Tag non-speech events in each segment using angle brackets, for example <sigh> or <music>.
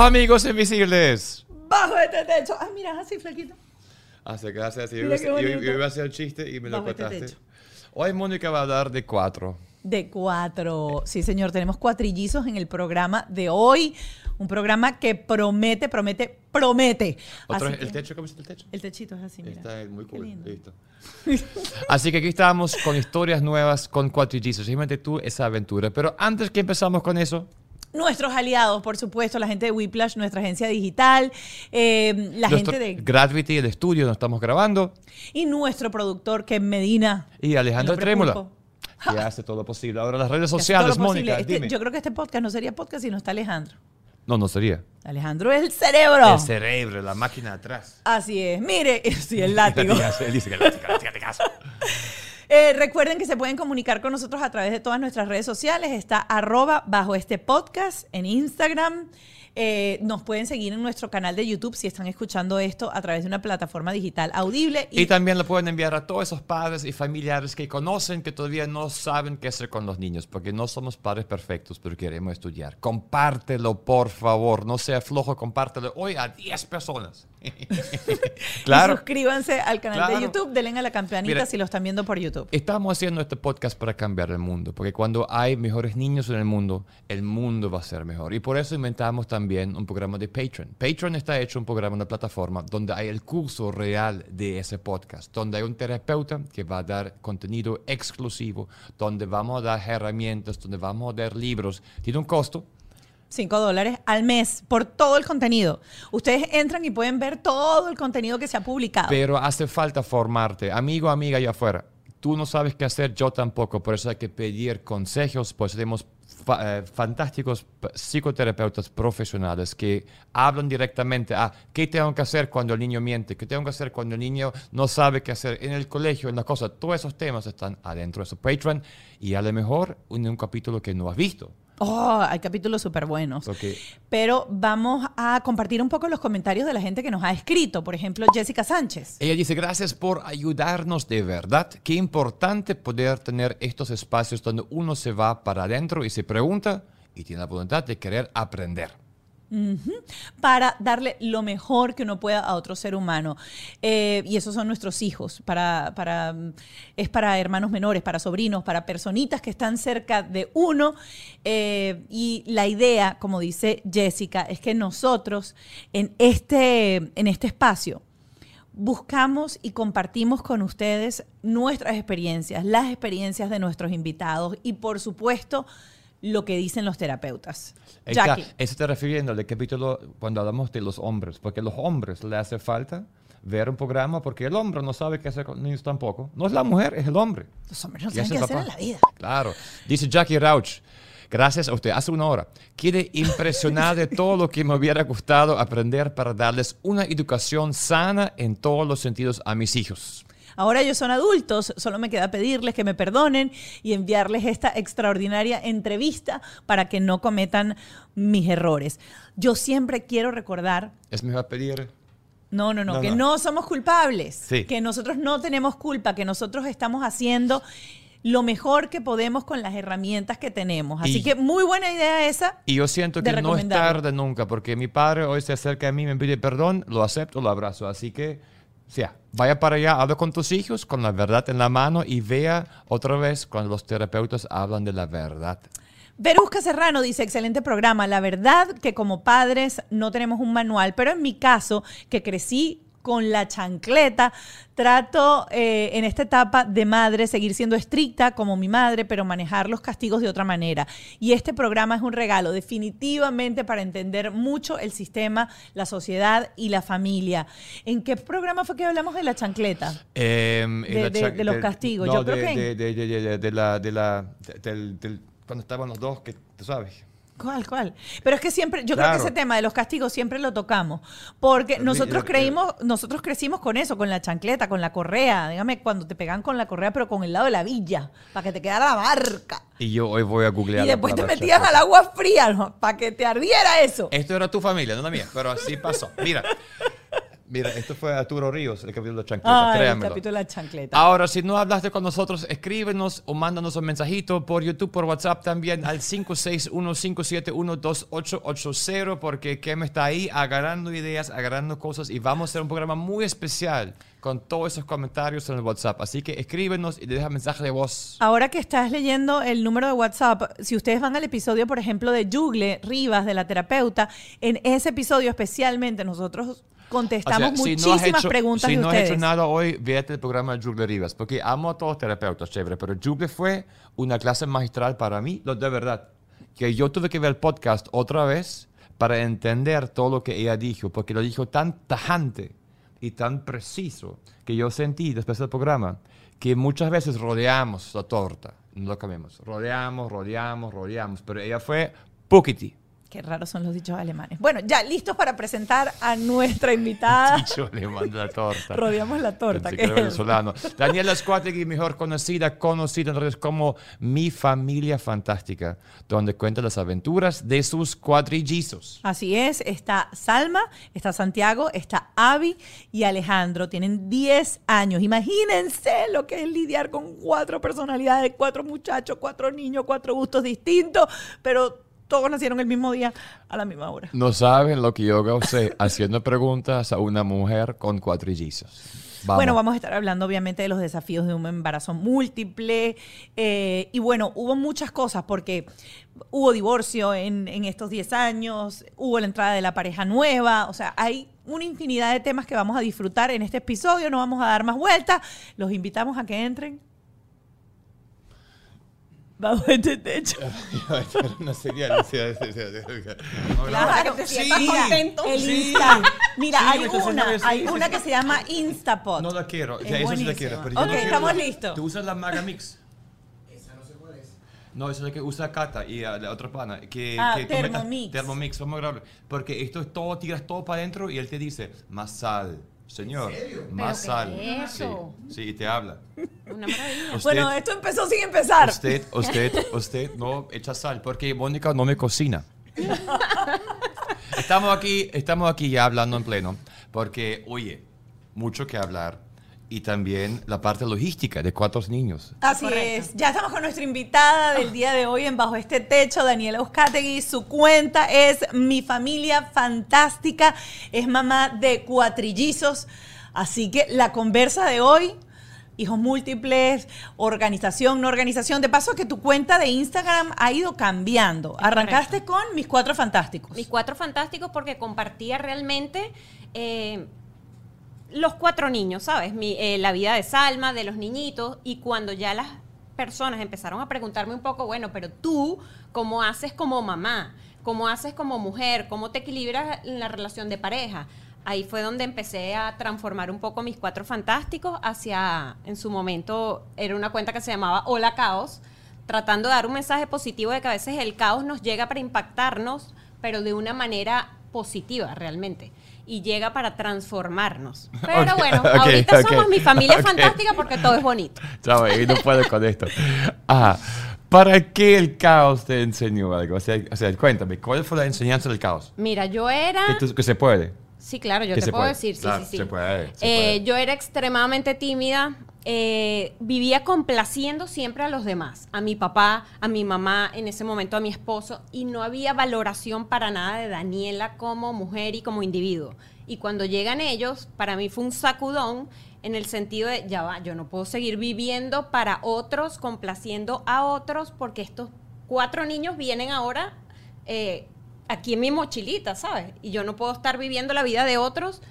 amigos invisibles. Bajo este techo. Ah, mira, así flaquito. Hace que hace así. Yo, Mira iba a- qué yo- bonito. yo iba a hacer el chiste y me lo Bajo este contaste. techo. Hoy Mónica va a dar de cuatro. De cuatro. Sí, señor, tenemos cuatrillizos en el programa de hoy. Un programa que promete, promete, promete. Otro, ¿El que- techo? ¿Cómo está el techo? El techito es así, mira. Está muy cool. lindo. Listo. <laughs> Así que aquí estamos con historias nuevas, con cuatrillizos. Simplemente tú esa aventura. Pero antes que empezamos con eso, Nuestros aliados, por supuesto, la gente de Whiplash, nuestra agencia digital, eh, la nuestro gente de... Gravity, el estudio, nos estamos grabando. Y nuestro productor, que es Medina. Y Alejandro El Trémola, pulpo. que <laughs> hace todo lo posible. Ahora las redes sociales. Mónica, Este- dime. yo creo que este podcast no sería podcast si no está Alejandro. No, no sería. Alejandro es el cerebro. El cerebro, la máquina atrás. Así es. Mire, <laughs> sí, el látigo. <laughs> Él dice que látigo, látigo, látigazo. Eh, recuerden que se pueden comunicar con nosotros a través de todas nuestras redes sociales. Está arroba bajo este podcast en Instagram. Eh, nos pueden seguir en nuestro canal de YouTube si están escuchando esto a través de una plataforma digital audible. Y también lo pueden enviar a todos esos padres y familiares que conocen que todavía no saben qué hacer con los niños, porque no somos padres perfectos, pero queremos estudiar. Compártelo, por favor. No sea flojo, compártelo hoy a 10 personas. <laughs> y claro. suscríbanse al canal Claro. de YouTube, denle a la campanita Mira. si lo están viendo por YouTube. Estamos haciendo este podcast para cambiar el mundo, porque cuando hay mejores niños en el mundo, el mundo va a ser mejor. Y por eso inventamos también un programa de Patreon. Patreon está hecho un programa, una plataforma donde hay el curso real de ese podcast, donde hay un terapeuta que va a dar contenido exclusivo, donde vamos a dar herramientas, donde vamos a dar libros. Tiene un costo, 5 dólares al mes por todo el contenido. Ustedes entran y pueden ver todo el contenido que se ha publicado. Pero hace falta formarte. Amigo, amiga allá afuera. Tú no sabes qué hacer, yo tampoco. Por eso hay que pedir consejos. Pues tenemos eh, fantásticos psicoterapeutas profesionales que hablan directamente a qué tengo que hacer cuando el niño miente, qué tengo que hacer cuando el niño no sabe qué hacer en el colegio, en la cosa. Todos esos temas están adentro de su Patreon y a lo mejor en un capítulo que no has visto. Oh, hay capítulos súper buenos. Porque Pero vamos a compartir un poco los comentarios de la gente que nos ha escrito. Por ejemplo, Jessica Sánchez. Ella dice, gracias por ayudarnos de verdad. Qué importante poder tener estos espacios donde uno se va para adentro y se pregunta y tiene la voluntad de querer aprender. Para darle lo mejor que uno pueda a otro ser humano. Eh, y esos son nuestros hijos. Para, para, mm, es para hermanos menores, para sobrinos, para personitas que están cerca de uno. Eh, y la idea, como dice Jessica, es que nosotros en este, en este espacio buscamos y compartimos con ustedes nuestras experiencias, las experiencias de nuestros invitados y por supuesto lo que dicen los terapeutas. Jackie. Eso está refiriendo al capítulo cuando hablamos de los hombres, porque a los hombres le hace falta ver un programa porque el hombre no sabe qué hacer con niños tampoco. No es la mujer, es el hombre. Los hombres no saben qué hacer en la vida. Claro. Dice Jackie Rauch. Gracias a usted. Hace una hora. Quedé impresionada de todo lo que me hubiera gustado aprender para darles una educación sana en todos los sentidos a mis hijos. Ahora ellos son adultos, solo me queda pedirles que me perdonen y enviarles esta extraordinaria entrevista para que no cometan mis errores. Yo siempre quiero recordar, Es mejor pedir. no, no, no, No, que no. no. somos culpables, Sí. que nosotros no tenemos culpa, que nosotros estamos haciendo lo mejor que podemos con las herramientas que tenemos. Así Y- que muy buena idea esa. Y yo siento que no es tarde nunca, porque mi padre hoy se acerca a mí, me pide perdón, lo acepto, lo abrazo. Así que, sea, vaya para allá, habla con tus hijos, con la verdad en la mano y vea otra vez cuando los terapeutas hablan de la verdad. Verusca Serrano dice, excelente programa. La verdad que como padres no tenemos un manual, pero en mi caso, que crecí con la chancleta, trato eh, en esta etapa de madre seguir siendo estricta como mi madre, pero manejar los castigos de otra manera. Y este programa es un regalo definitivamente para entender mucho el sistema, la sociedad y la familia. ¿En qué programa fue que hablamos de la chancleta? Em, De- la de- cha- de los castigos, no, yo creo que- de, de, la, de la, de- del, del- cuando estaban los dos, que tú sabes. ¿Cuál, cuál? Pero es que siempre, yo creo que ese tema de los castigos siempre lo tocamos, porque nosotros creímos, nosotros crecimos con eso, con la chancleta, con la correa, dígame, cuando te pegan con la correa, pero con el lado de la villa, para que te quedara la marca. Y yo hoy voy a googlear Y después te metían al agua fría, ¿no? para que te ardiera eso. Esto era tu familia, no la mía, pero así pasó. Mira, Mira, esto fue Arturo Ríos, el capítulo de la chancleta, Ay, el capítulo de la chancleta. Ahora, si no hablaste con nosotros, escríbenos o mándanos un mensajito por YouTube, por WhatsApp también al 561-571-2880 porque Kem está ahí agarrando ideas, agarrando cosas y vamos a hacer un programa muy especial con todos esos comentarios en el WhatsApp. Así que escríbenos y deja mensaje de voz. Ahora que estás leyendo el número de WhatsApp, si ustedes van al episodio, por ejemplo, de Jugle Rivas, de la terapeuta, en ese episodio especialmente nosotros contestamos O sea, si no has muchísimas hecho- preguntas Si de no has ustedes. hecho nada hoy, véate el programa de Jugle Rivas, porque amo a todos los terapeutas, chévere, pero Jugle fue una clase magistral para mí, de verdad. Que yo tuve que ver el podcast otra vez para entender todo lo que ella dijo, porque lo dijo tan tajante y tan preciso que yo sentí después del programa que muchas veces rodeamos la torta, no lo cambiamos, rodeamos, rodeamos, rodeamos, pero ella fue poquiti. Qué raros son los dichos alemanes. Bueno, ya listos para presentar a nuestra invitada. <laughs> Yo le mando la torta. Rodeamos la torta. Pensé ¿qué que es? venezolano. Daniela Squategui, mejor conocida, conocida en redes como Mi Familia Fantástica, donde cuenta las aventuras de sus cuadrillizos. Así es, está Salma, está Santiago, está Avi y Alejandro. Tienen 10 años. Imagínense lo que es lidiar con cuatro personalidades, cuatro muchachos, cuatro niños, cuatro gustos distintos, pero todos nacieron el mismo día a la misma hora. No saben lo que yo gocé haciendo preguntas a una mujer con cuadrillizos. Vamos. Bueno, vamos a estar hablando obviamente de los desafíos de un embarazo múltiple. eh, y bueno, hubo muchas cosas porque hubo divorcio en, en estos 10 años, hubo la entrada de la pareja nueva, o sea, hay una infinidad de temas que vamos a disfrutar en este episodio, no vamos a dar más vueltas, los invitamos a que entren. Bajo este techo. <laughs> no sería, no sería, no sería- Claro, que te sientas mira, contento. el Sí. Insta. Mira, Sí, hay me una, haciendo hay sí, una sí, que sí. se llama Instapot. No la quiero. Es Ya, eso sí la quiero. pero yo Ok, no quiero estamos la- listos. ¿Tú usas la Magamix? No, esa es la que usa Cata y uh, la otra pana. Que, Ah, que tú metas- Thermomix. Thermomix, vamos a grabar. Porque esto es todo, tiras todo para adentro y él te dice, más sal. Señor, más ¿Pero sal. es Sí, sí, y te habla. Una maravilla. Usted, Bueno, esto empezó sin empezar. usted, usted, usted no echa sal porque Mónica no me cocina. <laughs> Estamos aquí, estamos aquí ya hablando en pleno porque, oye, mucho que hablar y también la parte logística de cuatro niños. Así Correcto. es. Ya estamos con nuestra invitada del día de hoy en Bajo este Techo, Daniela Euskategui. Su cuenta es Mi Familia Fantástica. Es mamá de cuatrillizos. Así que la conversa de hoy, hijos múltiples, organización, no organización. De paso que tu cuenta de Instagram ha ido cambiando. Arrancaste con Mis Cuatro Fantásticos. Mis cuatro fantásticos porque compartía realmente eh, los cuatro niños, ¿sabes? Mi- eh, la vida de Salma, de los niñitos, y cuando ya las personas empezaron a preguntarme un poco, bueno, pero tú, ¿cómo haces como mamá? ¿Cómo haces como mujer? ¿Cómo te equilibras en la relación de pareja? Ahí fue donde empecé a transformar un poco mis cuatro fantásticos hacia, en su momento, era una cuenta que se llamaba Hola Caos, tratando de dar un mensaje positivo de que a veces el caos nos llega para impactarnos, pero de una manera positiva realmente. Y llega para transformarnos. <laughs> Pero Ok, bueno, ok, ahorita ok, somos mi familia <laughs> fantástica porque todo es bonito. Chavo, y no puedo con esto. Ah, ¿para qué el caos te enseñó algo? O sea, o sea, cuéntame, ¿cuál fue la enseñanza del caos? Mira, yo era... Que, tú- que se puede. Sí, claro, yo te puedo puede. decir, sí, Claro, sí, sí. se puede, se Eh, puede. Yo era extremadamente tímida, eh, vivía complaciendo siempre a los demás, a mi papá, a mi mamá, en ese momento a mi esposo, y no había valoración para nada de Daniela como mujer y como individuo. Y cuando llegan ellos, para mí fue un sacudón en el sentido de, ya va, yo no puedo seguir viviendo para otros, complaciendo a otros, porque estos cuatro niños vienen ahora eh, aquí en mi mochilita, ¿sabes? Y yo no puedo estar viviendo la vida de otros.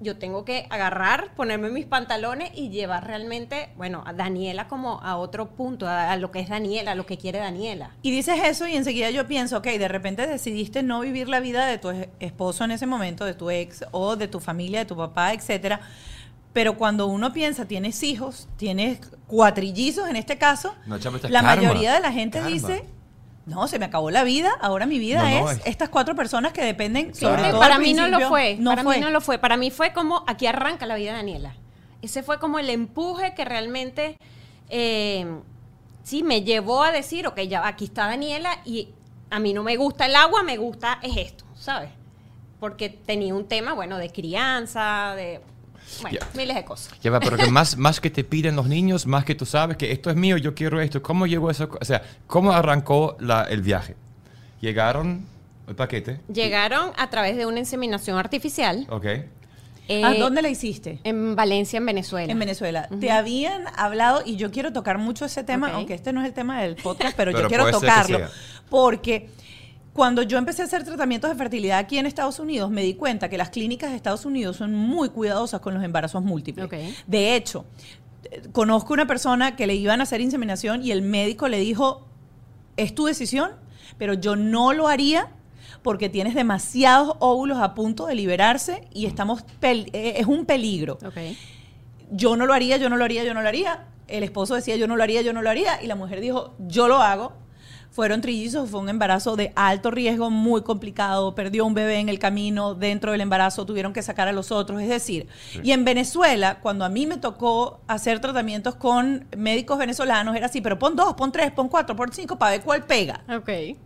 Yo tengo que agarrar, ponerme mis pantalones y llevar realmente, bueno, a Daniela como a otro punto, a, a lo que es Daniela, a lo que quiere Daniela. Y dices eso y enseguida yo pienso, ok, de repente decidiste no vivir la vida de tu es- esposo en ese momento, de tu ex o de tu familia, de tu papá, etcétera. Pero cuando uno piensa, tienes hijos, tienes cuatrillizos en este caso, No, la karma. mayoría de la gente Karma. dice, no, se me acabó la vida, ahora mi vida No, no, es es- estas cuatro personas que dependen Claro. sobre todo para mí no lo fue, No para fue. mí no lo fue, para mí fue como aquí arranca la vida de Daniela. Ese fue como el empuje que realmente eh, sí me llevó a decir, ok, ya aquí está Daniela y a mí no me gusta el agua, me gusta es esto, ¿sabes? porque tenía un tema, bueno, de crianza, de, bueno, Ya. miles de cosas. Ya va, pero que más, más que te piden los niños, más que tú sabes que esto es mío, yo quiero esto. ¿Cómo llegó eso? O sea, ¿cómo arrancó la- el viaje? Llegaron el paquete. Llegaron a través de una inseminación artificial Ok. eh, ¿A dónde la hiciste? en Valencia, en Venezuela. En Venezuela. Te habían hablado, y yo quiero tocar mucho ese tema, aunque este no es el tema del podcast, pero, Pero yo quiero tocarlo. Porque cuando yo empecé a hacer tratamientos de fertilidad aquí en Estados Unidos, me di cuenta que las clínicas de Estados Unidos son muy cuidadosas con los embarazos múltiples. De hecho, conozco una persona que le iban a hacer inseminación y el médico le dijo, es tu decisión, pero yo no lo haría porque tienes demasiados óvulos a punto de liberarse y estamos pel- eh, es un peligro Ok. yo no lo haría, yo no lo haría, yo no lo haría. El esposo decía, yo no lo haría, yo no lo haría. Y la mujer dijo, yo lo hago. Fueron trillizos, fue un embarazo de alto riesgo, muy complicado. Perdió un bebé en el camino, dentro del embarazo tuvieron que sacar a los otros. Es decir, y en Venezuela, cuando a mí me tocó hacer tratamientos con médicos venezolanos, era así, pero pon dos, pon tres, pon cuatro, pon cinco para ver cuál pega. Ok. En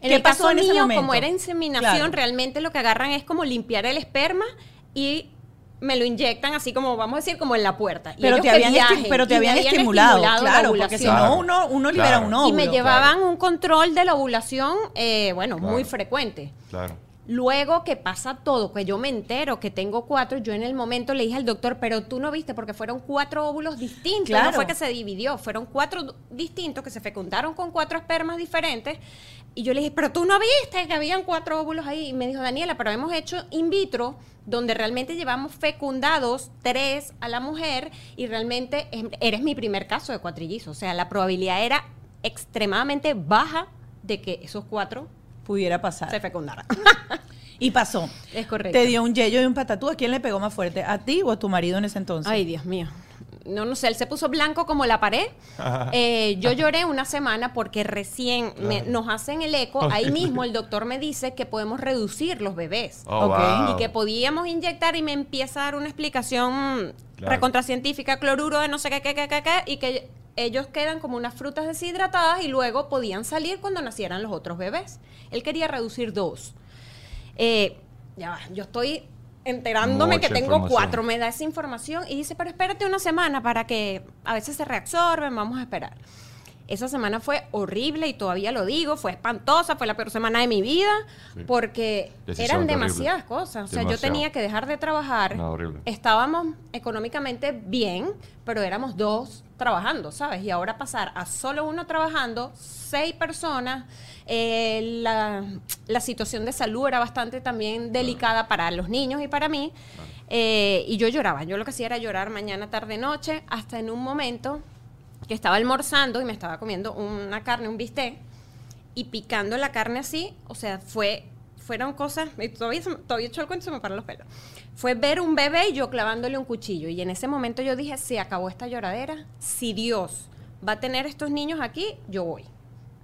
¿Qué el pasó caso en ese mío, momento? como era inseminación, Claro. realmente lo que agarran es como limpiar el esperma y me lo inyectan así como, vamos a decir, como en la puerta. Y Pero te habían, viajen, pero te y me habían habían estimulado, la claro, porque si no, uno, uno libera Claro. un Y óvulo. me llevaban un control de la ovulación, eh, bueno, Claro. muy frecuente. Claro. Luego que pasa todo, que yo me entero que tengo cuatro, yo en el momento le dije al doctor, pero tú no viste porque fueron cuatro óvulos distintos, Claro. no fue que se dividió, fueron cuatro distintos que se fecundaron con cuatro espermas diferentes. Y yo le dije, pero tú no viste que habían cuatro óvulos ahí. Y me dijo, Daniela, pero hemos hecho in vitro, donde realmente llevamos fecundados tres a la mujer y realmente eres mi primer caso de cuatrillizo. O sea, la probabilidad era extremadamente baja de que esos cuatro Pudiera pasar. se fecundaran. <laughs> Y pasó. Es correcto. Te dio un yello y un patatú. ¿A quién le pegó más fuerte? ¿A ti o a tu marido en ese entonces? Ay, Dios mío. No, no sé, él se puso blanco como la pared. Eh, yo lloré una semana porque recién me- nos hacen el eco. Ahí mismo el doctor me dice que podemos reducir los bebés. Oh, wow. Y que podíamos inyectar y me empieza a dar una explicación Claro. recontracientífica, cloruro de no sé qué, qué, qué, qué, qué, y que ellos quedan como unas frutas deshidratadas y luego podían salir cuando nacieran los otros bebés. Él quería reducir dos. Eh, ya va, yo estoy enterándome Mucha que tengo cuatro, me da esa información y dice, pero espérate una semana para que a veces se reabsorben, vamos a esperar. Esa semana fue horrible y todavía lo digo, fue espantosa, fue la peor semana de mi vida Sí. porque Decisión eran demasiadas cosas. O sea, yo tenía que dejar de trabajar. No. Estábamos económicamente bien, pero éramos dos trabajando, ¿sabes? Y ahora pasar a solo uno trabajando, seis personas, eh, la, la situación de salud era bastante también delicada para los niños y para mí. Eh, y yo lloraba, yo lo que hacía era llorar mañana, tarde, noche, hasta en un momento que estaba almorzando y me estaba comiendo una carne, un bistec, y picando la carne así, o sea, fue, fueron cosas, todavía, todavía hecho el cuento y se me paran los pelos. Fue ver un bebé y yo clavándole un cuchillo. Y en ese momento yo dije, se acabó esta lloradera. Si Dios va a tener estos niños aquí, yo voy.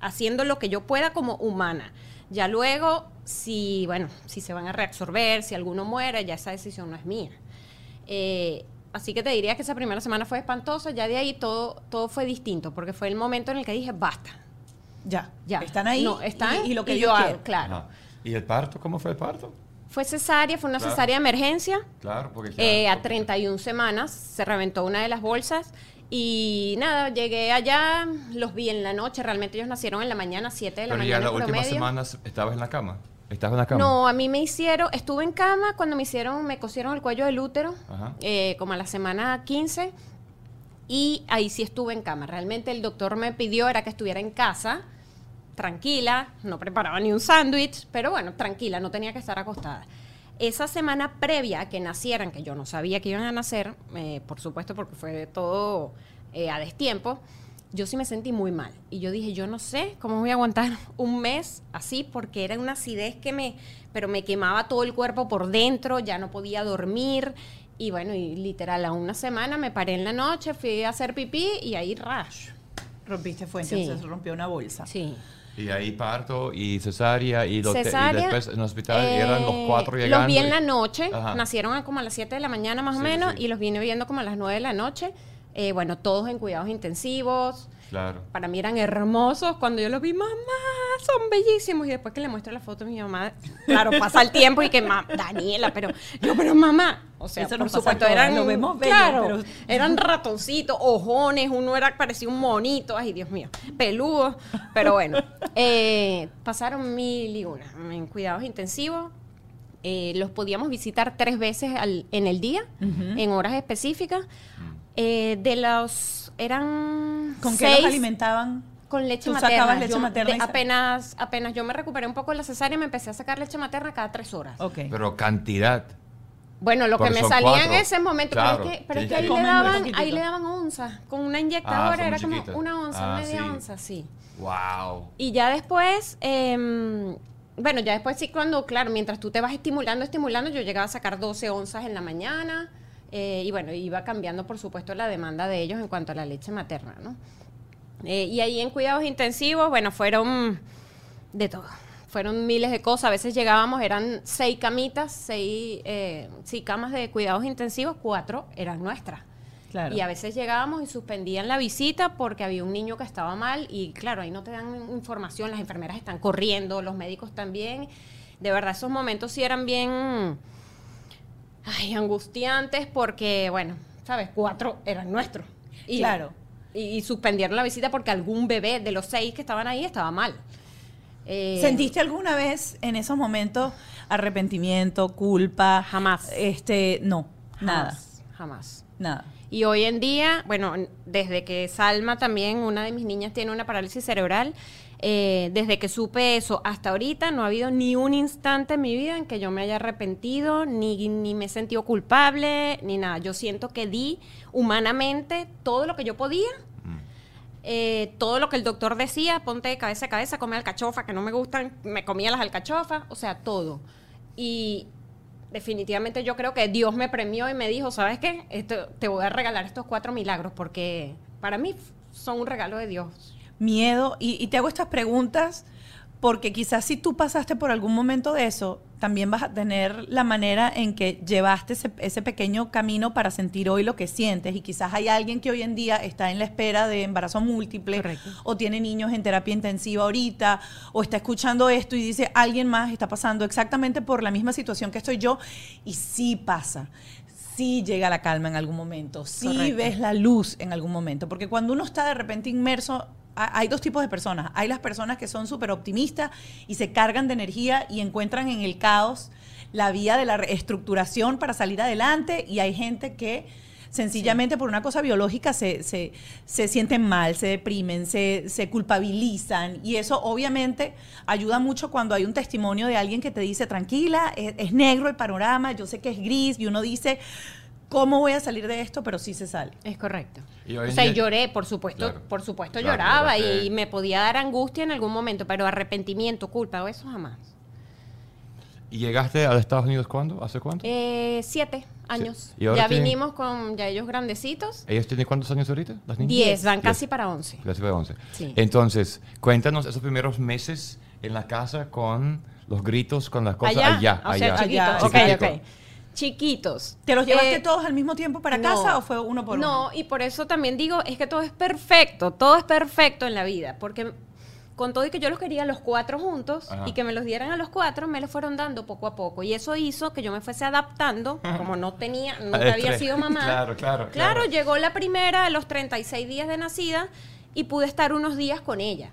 Haciendo lo que yo pueda como humana. Ya luego, si, bueno, si se van a reabsorber, si alguno muere, ya esa decisión no es mía. Eh, así que te diría que esa primera semana fue espantosa, ya de ahí todo, todo fue distinto, porque fue el momento en el que dije, basta, Ya. ya. Están ahí. No, están Y, y lo que yo yo hago, claro. Ajá. ¿Y el parto? ¿Cómo fue el parto? Fue cesárea, fue una Claro. cesárea de emergencia. Claro, porque ya- Eh, a 31 semanas se reventó una de las bolsas y nada, llegué allá, los vi en la noche, realmente ellos nacieron en la mañana, 7 de la Pero mañana en últimas promedio. semanas estabas en la cama. ¿Estabas en la cama? No, a mí me hicieron, estuve en cama cuando me hicieron, me cosieron el cuello del útero, eh, como a la semana 15, y ahí sí estuve en cama. Realmente el doctor me pidió era que estuviera en casa, tranquila, no preparaba ni un sándwich, pero bueno, tranquila, no tenía que estar acostada. Esa semana previa a que nacieran, que yo no sabía que iban a nacer, eh, por supuesto porque fue todo eh, a destiempo, yo sí me sentí muy mal. Y yo dije, yo no sé cómo voy a aguantar <laughs> un mes así, porque era una acidez que me, pero me quemaba todo el cuerpo por dentro, ya no podía dormir. Y bueno, y literal, a una semana me paré en la noche, fui a hacer pipí y ahí rash. Rompiste fuente, Sí. se rompió una bolsa. Sí. Y ahí parto y cesárea y, te- y Cesárea, después en el hospital eh, eran los cuatro llegando. Los vi en y- la noche, Ajá. nacieron a como a las 7 de la mañana más o menos, sí. y los vine viendo como a las 9 de la noche. Eh, bueno, todos en cuidados intensivos. Claro. Para mí eran hermosos cuando yo los vi, mamá, son bellísimos. Y después que le muestro la foto a mi mamá, claro, pasa el tiempo y que, "Ma- Daniela, pero yo, pero mamá, o sea, Eso por supuesto, eran, lo vemos bello, claro, pero- eran ratoncitos, ojones, uno era, parecía un monito, ay, Dios mío, peludo, pero bueno, eh, pasaron mil y una en cuidados intensivos. Eh, los podíamos visitar tres veces al- en el día, en horas específicas. Eh, de los, eran ¿Con qué seis los alimentaban? con leche Tú materna. sacabas leche Yo- materna de- y sa- apenas, apenas yo me recuperé un poco de la cesárea, me empecé a sacar leche materna cada tres horas. Ok. Pero cantidad. Bueno, lo que me salía cuatro. en ese momento, Claro, pero es que, pero es tienes que que ahí, le daban, ahí le daban onzas. Con una Ah, inyectadora era como una onza, Ah, media sí. onza, sí. Wow. Y ya después, em, bueno, ya después sí, cuando, claro, mientras tú te vas estimulando, estimulando, yo llegaba a sacar 12 onzas en la mañana. Eh, y bueno, iba cambiando, por supuesto, la demanda de ellos en cuanto a la leche materna, ¿no? Eh, y ahí en cuidados intensivos, bueno, fueron de todo. Fueron miles de cosas. A veces llegábamos, eran seis camitas, seis, eh, sí, camas de cuidados intensivos, cuatro eran nuestras. Claro. Y a veces llegábamos y suspendían la visita porque había un niño que estaba mal y claro, ahí no te dan información, las enfermeras están corriendo, los médicos también. De verdad, esos momentos sí eran bien ay, angustiantes porque, bueno, ¿sabes? Cuatro eran nuestros. Y, Claro. Y, y suspendieron la visita porque algún bebé de los seis que estaban ahí estaba mal. Eh, ¿Sentiste alguna vez en esos momentos arrepentimiento, culpa? Jamás. Este, no, nada, Jamás. Jamás. nada. Y hoy en día, bueno, desde que Salma también, una de mis niñas tiene una parálisis cerebral, eh, desde que supe eso hasta ahorita no ha habido ni un instante en mi vida en que yo me haya arrepentido, ni, ni me he sentido culpable, ni nada. Yo siento que di humanamente todo lo que yo podía. eh, todo lo que el doctor decía, ponte de cabeza a cabeza, come alcachofa, que no me gustan, me comía las alcachofas, o sea, todo. Y definitivamente yo creo que Dios me premió y me dijo, ¿sabes qué? Esto, te voy a regalar estos cuatro milagros porque para mí son un regalo de Dios. Miedo, y, y te hago estas preguntas porque quizás si tú pasaste por algún momento de eso, también vas a tener la manera en que llevaste ese, ese pequeño camino para sentir hoy lo que sientes. Y quizás hay alguien que hoy en día está en la espera de embarazo múltiple Correcto. o tiene niños en terapia intensiva ahorita o está escuchando esto y dice, alguien más está pasando exactamente por la misma situación que estoy yo. Y sí pasa. Sí llega la calma en algún momento, sí Correcto. ves la luz en algún momento, porque cuando uno está de repente inmerso, hay dos tipos de personas. Hay las personas que son súper optimistas y se cargan de energía y encuentran en el caos la vía de la reestructuración para salir adelante y hay gente que sencillamente por una cosa biológica se, se, se sienten mal, se deprimen, se, se culpabilizan y eso obviamente ayuda mucho cuando hay un testimonio de alguien que te dice, tranquila, es, es negro el panorama, yo sé que es gris y uno dice, ¿cómo voy a salir de esto? Pero sí se sale. Es correcto. Y o sea, y día- lloré, por supuesto, Claro. por supuesto Claro, lloraba y me podía dar angustia en algún momento, pero arrepentimiento, culpa, o eso jamás. ¿Y llegaste a Estados Unidos cuándo? ¿Hace cuánto? Eh, siete años. ¿Y ahora Ya tienen- vinimos con ya ellos grandecitos. ¿Ellos tienen cuántos años ahorita? ¿Las niñas? Diez, van Diez. casi para once. Casi para 11. Sí. Entonces, cuéntanos esos primeros meses en la casa con los gritos, con las cosas allá, allá. o sea, allá. chiquitos. Ok, Chiquitico. ok. Chiquitos. ¿Te los llevaste Eh, todos al mismo tiempo para no. casa o fue uno por uno? No, y por eso también digo, es que todo es perfecto, todo es perfecto en la vida, porque con todo y que yo los quería los cuatro juntos Ajá. y que me los dieran a los cuatro, me los fueron dando poco a poco. Y eso hizo que yo me fuese adaptando, como no tenía, <laughs> nunca había sido mamá. <laughs> Claro, claro, Claro, claro. llegó la primera a los 36 días de nacida y pude estar unos días con ella.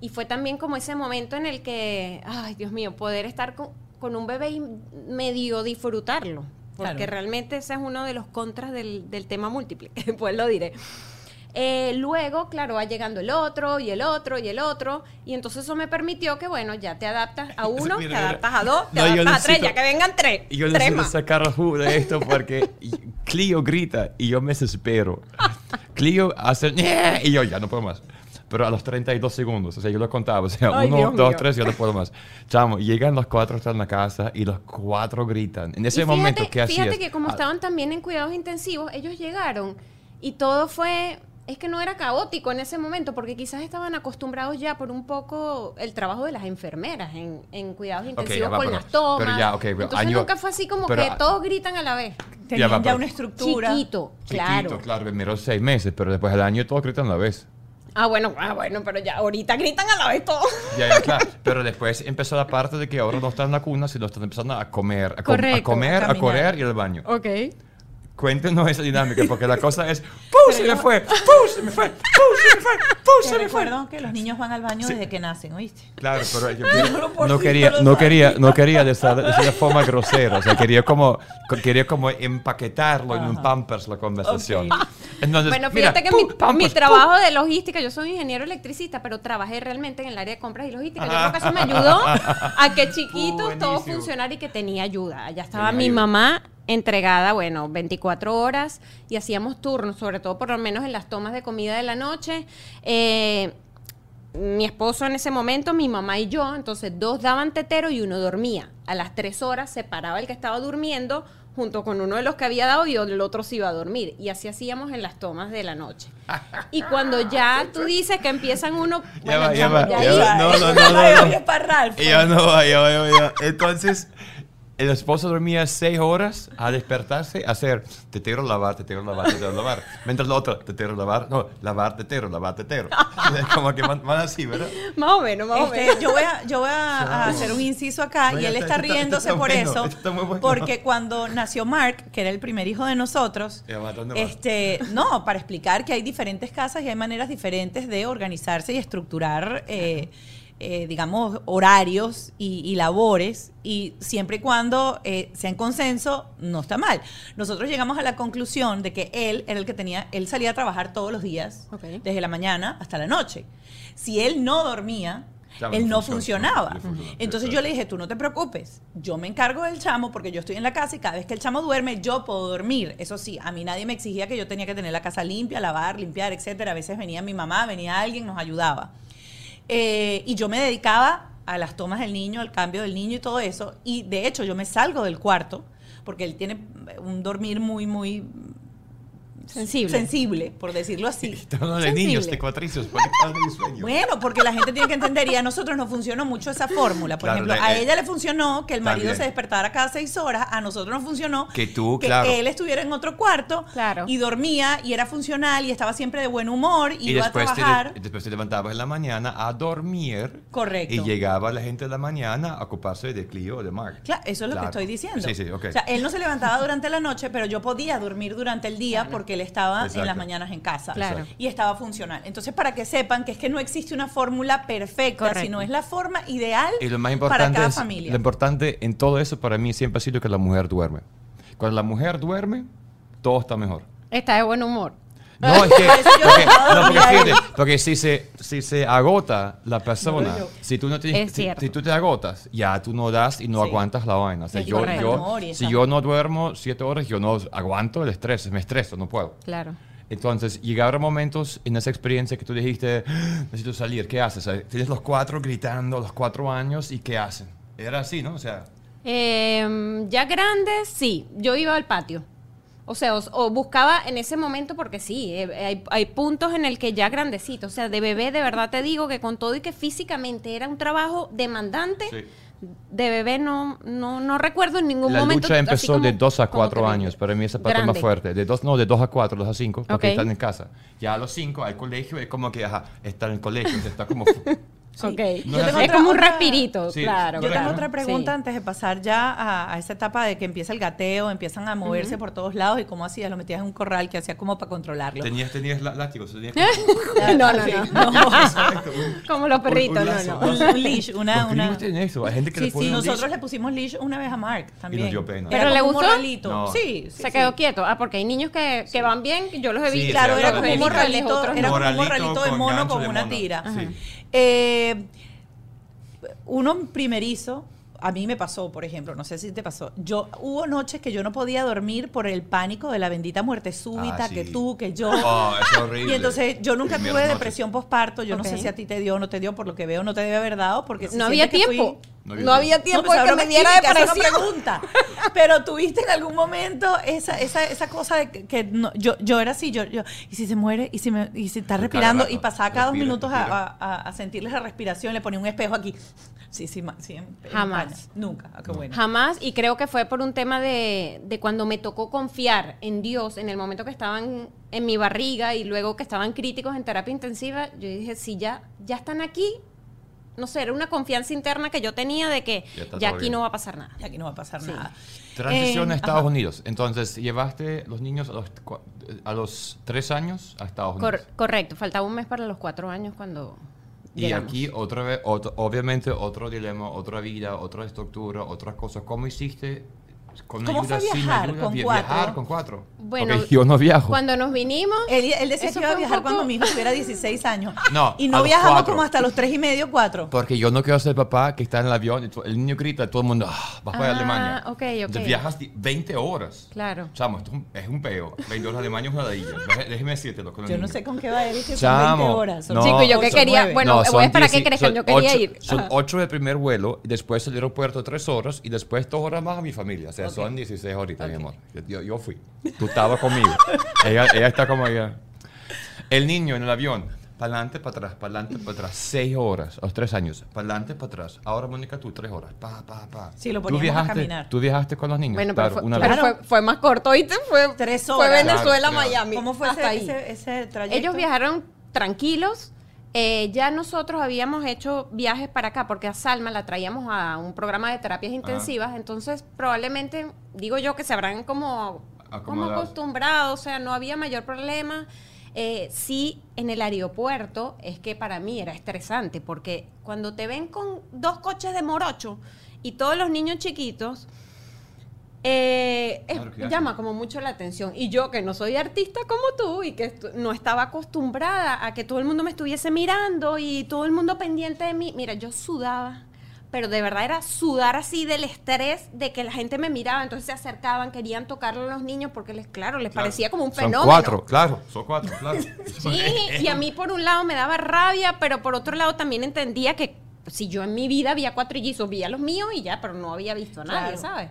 Y fue también como ese momento en el que, ay, Dios mío, poder estar con, con un bebé y medio disfrutarlo. Porque Claro. realmente ese es uno de los contras del, del tema múltiple, después <laughs> lo diré. Eh, luego, claro, va llegando el otro y el otro y el otro. Y entonces eso me permitió que, bueno, ya te adaptas a <laughs> uno, Mira, te mira. adaptas a dos, te No, adaptas a tres, ya que vengan tres. Yo tres necesito más. sacar jugo de esto porque Clio grita y yo me desespero. <laughs> Clio hace y yo ya no puedo más. Pero a los 32 segundos, o sea, yo lo contaba, o sea, Ay, uno, Dios dos, mío. tres, yo no puedo más. Chamo, llegan los cuatro, en la casa y los cuatro gritan. En ese Y fíjate- momento, ¿qué hacías? Fíjate que como Ah, estaban también en cuidados intensivos, ellos llegaron y todo fue... Es que no era caótico en ese momento, porque quizás estaban acostumbrados ya por un poco el trabajo de las enfermeras en, en cuidados intensivos ya va, con pero- las tomas. pero ya, Entonces año- nunca fue así como pero- que todos gritan a la vez. Tenían ya, va, pero- una estructura. Chiquito, Chiquito, claro. claro, primero seis meses, pero después del año todos gritan a la vez. Ah, bueno, ah, bueno, pero ya ahorita gritan a la vez todo. Ya, ya, claro. <laughs> Pero después empezó la parte de que ahora no están en la cuna, sino están empezando a comer, a, com- a comer, a a, correr y al baño. Ok. Cuéntenos esa dinámica, <laughs> porque la cosa es, ¡pum! Se me fue, ¡pum! Se me fue, ¡pum! Se me fue, ¡pum! Se me fue. recuerdo que los niños van al baño desde que nacen, ¿oíste? Claro, pero yo no <laughs> si quería, no no quería, no quería de esa, de esa forma grosera, o sea, quería como, quería como empaquetarlo en un pampers la conversación. Ok. Entonces, Bueno, mira, fíjate que ¡pum! mi, mi Pampers, trabajo de logística, yo soy ingeniero electricista, pero trabajé realmente en el área de compras y logística. Yo creo que eso me ayudó a que chiquitos todo Buenísimo. funcionara y que tenía ayuda. Allá estaba Tenía mi ayuda. mamá entregada, bueno, 24 horas y hacíamos turnos, sobre todo por lo menos en las tomas de comida de la noche. Eh, mi esposo en ese momento, mi mamá y yo, entonces dos daban tetero y uno dormía. A las tres horas se paraba el que estaba durmiendo junto con uno de los que había dado y el otro se iba a dormir. Y así hacíamos en las tomas de la noche. Y cuando ya tú dices que empiezan uno... Ya va, ya chamo, va, ya va. No, <laughs> no, no, no, no. no va. Entonces, el esposo dormía seis horas a despertarse, a hacer tetero, lavar, tetero, lavar, tetero, lavar. Mientras la otra, tetero, lavar, no, lavar, tetero, lavar, tetero. <laughs> Como que van, van así, ¿verdad? Más o menos, más o Este, menos. yo voy a, yo voy a, <laughs> a hacer un inciso acá No, y él está, está esto está- riéndose está por bueno, eso, esto está muy bueno. porque cuando nació Mark, que era el primer hijo de nosotros, este, no, para explicar que hay diferentes casas y hay maneras diferentes de organizarse y estructurar, eh, eh, digamos, horarios y, y labores, y siempre y cuando eh, sea en consenso, no está mal. Nosotros llegamos a la conclusión de que él era el que tenía, él salía a trabajar todos los días, desde la mañana hasta la noche. Si él no dormía, Claro, él no no funciona, funcionaba. no funciona, Entonces yo le dije, tú no te preocupes, yo me encargo del chamo porque yo estoy en la casa y cada vez que el chamo duerme yo puedo dormir. Eso sí, a mí nadie me exigía que yo tenía que tener la casa limpia, lavar, limpiar, etcétera. A veces venía mi mamá, venía alguien, nos ayudaba. Eh, y yo me dedicaba a las tomas del niño, al cambio del niño y todo eso. Y de hecho yo me salgo del cuarto porque él tiene un dormir muy, muy Sensible. sensible, por decirlo así. <laughs> Estamos hablando de Sensible. niños, de cuatricios, porque están en sueño. Bueno, porque la gente tiene que entender y a nosotros nos funcionó mucho esa fórmula. Por Claro, ejemplo, a eh, ella le funcionó que el marido también. se despertara cada seis horas, a nosotros nos funcionó Que tú, que claro. él estuviera en otro cuarto Claro. y dormía y era funcional y estaba siempre de buen humor y, Y iba a después te, trabajar. después te levantabas en la mañana a dormir. Correcto. Y llegaba la gente de la mañana a ocuparse de Clio o de Mark. Claro, eso es lo Claro. que estoy diciendo. Sí, sí, ok. O sea, él no se levantaba durante la noche, pero yo podía dormir durante el día porque él estaba en las mañanas en casa. Claro. Y estaba funcional. Entonces, para que sepan que es que no existe una fórmula perfecta, Correcto. sino es la forma ideal Y lo más para importante cada es, familia. lo importante en todo eso para mí siempre ha sido que la mujer duerme. Cuando la mujer duerme, todo está mejor. Está de buen humor. No, es que, <laughs> porque, no porque, fíjate, porque si se, si se agota la persona, si tú no tienes, Es si, cierto. si tú te agotas, ya tú no das y no Sí. aguantas la vaina. O sea, yo, yo- si yo no duermo siete horas, yo no aguanto el estrés, me estreso, no puedo. Claro. Entonces, llegaron momentos en esa experiencia que tú dijiste, "Ah, necesito salir, ¿qué haces? O sea, tienes los cuatro gritando, los cuatro años, ¿y qué hacen? Era así, ¿no? O sea, Eh, ya grande, sí. Yo iba al patio. O sea, o, o buscaba en ese momento, porque sí, eh, hay, hay puntos en el que ya grandecito, o sea, de bebé, de verdad te digo que con todo y que físicamente era un trabajo demandante, sí. de bebé no, no, no recuerdo en ningún la momento. lucha así empezó como- de dos a como cuatro que me- años. Para mí esa parte más Grande. fuerte. De dos, no, de dos a cuatro, dos a cinco, porque Ok. están en casa. Ya a los cinco al colegio es como que, ajá, está en el colegio, está como... <laughs> Ok. No es como un respirito, Sí, claro. Yo tengo otra pregunta Sí. antes de pasar ya a, a esa etapa de que empieza el gateo, empiezan a moverse por todos lados y cómo hacías, lo metías en un corral que hacía como para controlarlo. tenías, tenías lá- látigos, tenías... <laughs> no, no, Sí, <laughs> no. Exacto, un- Como los un- perritos, un no, lazo, no. un Un, lazo. un leash, una... ¿Por qué una no tienen eso? Hay gente que Sí, le pone sí, un nosotros leash. le pusimos leash una vez a Mark también. dio pena. Era ¿Pero le un gustó? morralito. No. Sí, sí, Se sí. quedó quieto. Ah, porque hay niños que, que van bien, yo los he Sí, visto. Claro, Sí, era como un morralito, era como un Morralito de mono con una tira. Eh, uno primerizo, a mí me pasó, por ejemplo, no sé si te pasó. Yo hubo noches que yo no podía dormir por el pánico de la bendita muerte súbita, Ah, sí. que tú, que yo. Oh, es horrible. Y entonces yo nunca Primeras tuve noches. depresión postparto. Yo no sé si a ti te dio o no te dio, por lo que veo no te debe haber dado, porque si No había que fui- No No había tiempo No, de que me diera depresión. pregunta. Pero tuviste en algún momento esa, esa, esa cosa de que, que no- yo, yo era así, yo, yo, y si se muere, y si, me, y si está respirando, rato. y pasaba cada dos minutos a, a, a sentirles la respiración, le ponía un espejo aquí. Sí, sí, sí en- en Jamás. España. Nunca. Ah, qué bueno. Jamás, y creo que fue por un tema de, de cuando me tocó confiar en Dios en el momento que estaban en mi barriga y luego que estaban críticos en terapia intensiva, yo dije, si ya, ya están aquí, no sé, era una confianza interna que yo tenía de que Ya ya aquí bien. no va a pasar nada. Y aquí no va a pasar Sí. nada. Transición Eh, a Estados ajá. Unidos. Entonces, llevaste los niños a los, cua- a los tres años a Estados Unidos. Cor- correcto, faltaba un mes para los cuatro años cuando... Y llegamos. aquí otra vez, otro- obviamente otro dilema, otra vida, otra estructura, otras cosas. ¿Cómo hiciste con ¿Cómo ayuda, fue sin viajar ayuda? con Vi- cuatro? Viajar con cuatro. Bueno, Porque yo no viajo. Cuando nos vinimos... Él, él decía que iba a viajar poco- cuando mi hijo tuviera 16 años. No, y a no los viajamos cuatro. como hasta los tres y medio, cuatro. Porque yo no quiero ser papá que está en el avión y el niño grita, todo el mundo, ah, vas para Ah, Alemania. ok, ok. Entonces viajas di- 20 horas. Claro. Chamo, esto es un, peo. 20 horas de Alemania es una ladilla. Déjeme decirte lo que Yo no niños. sé con qué va él, que son Chamo, 20 horas. Son no. Chico, yo que ocho, quería- bueno, voy a esperar que 10 crezcan, son yo quería ocho- ir. Son Ajá. 8 del primer vuelo y después el aeropuerto 3 horas y después 2 horas más a mi familia. O sea, son 16 ahorita, mi amor. Yo, yo- fui. Tú estabas conmigo. <laughs> ella, ella está como ella. El niño en el avión. Para adelante, para atrás, para adelante, para atrás. 6 horas, a los 3 años. Para adelante, para atrás. Ahora, Mónica, tú 3 horas. Pa, pa, pa. Sí, lo ¿Tú poníamos a viajaste, caminar. Tú viajaste con los niños. Bueno, claro, pero, fue, una pero vez. Claro. fue, fue más corto, ¿oíste? Fue, Tres fue horas. Venezuela, Claro, claro. Miami. ¿Cómo fue hasta ese, ahí. ese, ese trayecto? Ellos viajaron tranquilos. Eh, ya nosotros habíamos hecho viajes para acá porque a Salma la traíamos a un programa de terapias intensivas, entonces probablemente, digo yo, que se habrán como, como acostumbrado, o sea, no había mayor problema. Eh, sí, en el aeropuerto es que para mí era estresante porque cuando te ven con dos coches de morocho y todos los niños chiquitos, eh, es- llama como mucho la atención. Y yo, que no soy artista como tú y que no estaba acostumbrada a que todo el mundo me estuviese mirando y todo el mundo pendiente de mí, mira, yo sudaba. Pero de verdad era sudar así del estrés de que la gente me miraba, entonces se acercaban, querían tocarlo a los niños porque les, claro, les Claro. parecía como un Son fenómeno. cuatro, claro. Son cuatro, claro. <laughs> Sí, y a mí por un lado me daba rabia, pero por otro lado también entendía que si yo en mi vida veía cuatrillizos, veía los míos y ya, pero no había visto a nadie, Claro. ¿sabes?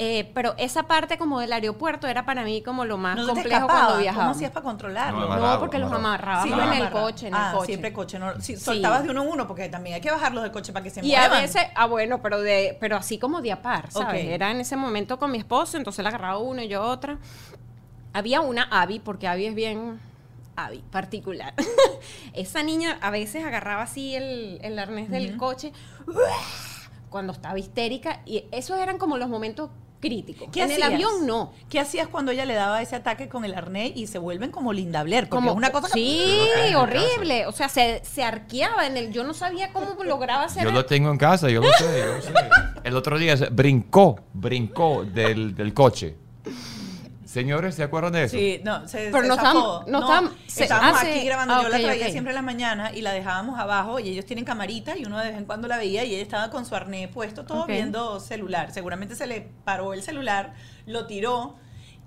Eh, pero esa parte como del aeropuerto era para mí como lo más ¿No se te complejo cuando viajaba. ¿Cómo hacías para controlarlo? No, porque los los en el amarraba. coche, en el ah, coche. siempre coche. No, si Sí. soltabas de uno en uno, porque también hay que bajarlos del coche para que se Y a muevan. veces, ah bueno, pero de, pero así como de a par, ¿sabes? Ok. Era en ese momento con mi esposo, entonces él agarraba uno y yo otra. Había una Abby, porque Abby es bien Abby, particular. <laughs> Esa niña a veces agarraba así el, el arnés del coche cuando estaba histérica y esos eran como los momentos críticos. ¿Qué en el avión no. ¿Qué hacías cuando ella le daba ese ataque con el arnés y se vuelven como Linda Blair? Porque Como, es una cosa sí, horrible. O sea, se, se arqueaba en el. Yo no sabía cómo lograba hacer. Yo el- lo tengo en casa, yo lo sé, yo lo sé. <laughs> El otro día brincó, brincó del, del coche. Señores, ¿se acuerdan de eso? Sí, no, se, Pero se no zafó. estábamos- no estábamos- se- estábamos ah, sí. aquí grabando, Ah, yo la traía siempre en la mañana y la dejábamos abajo y ellos tienen camarita y uno de vez en cuando la veía y ella estaba con su arnés puesto todo viendo celular. Seguramente se le paró el celular, lo tiró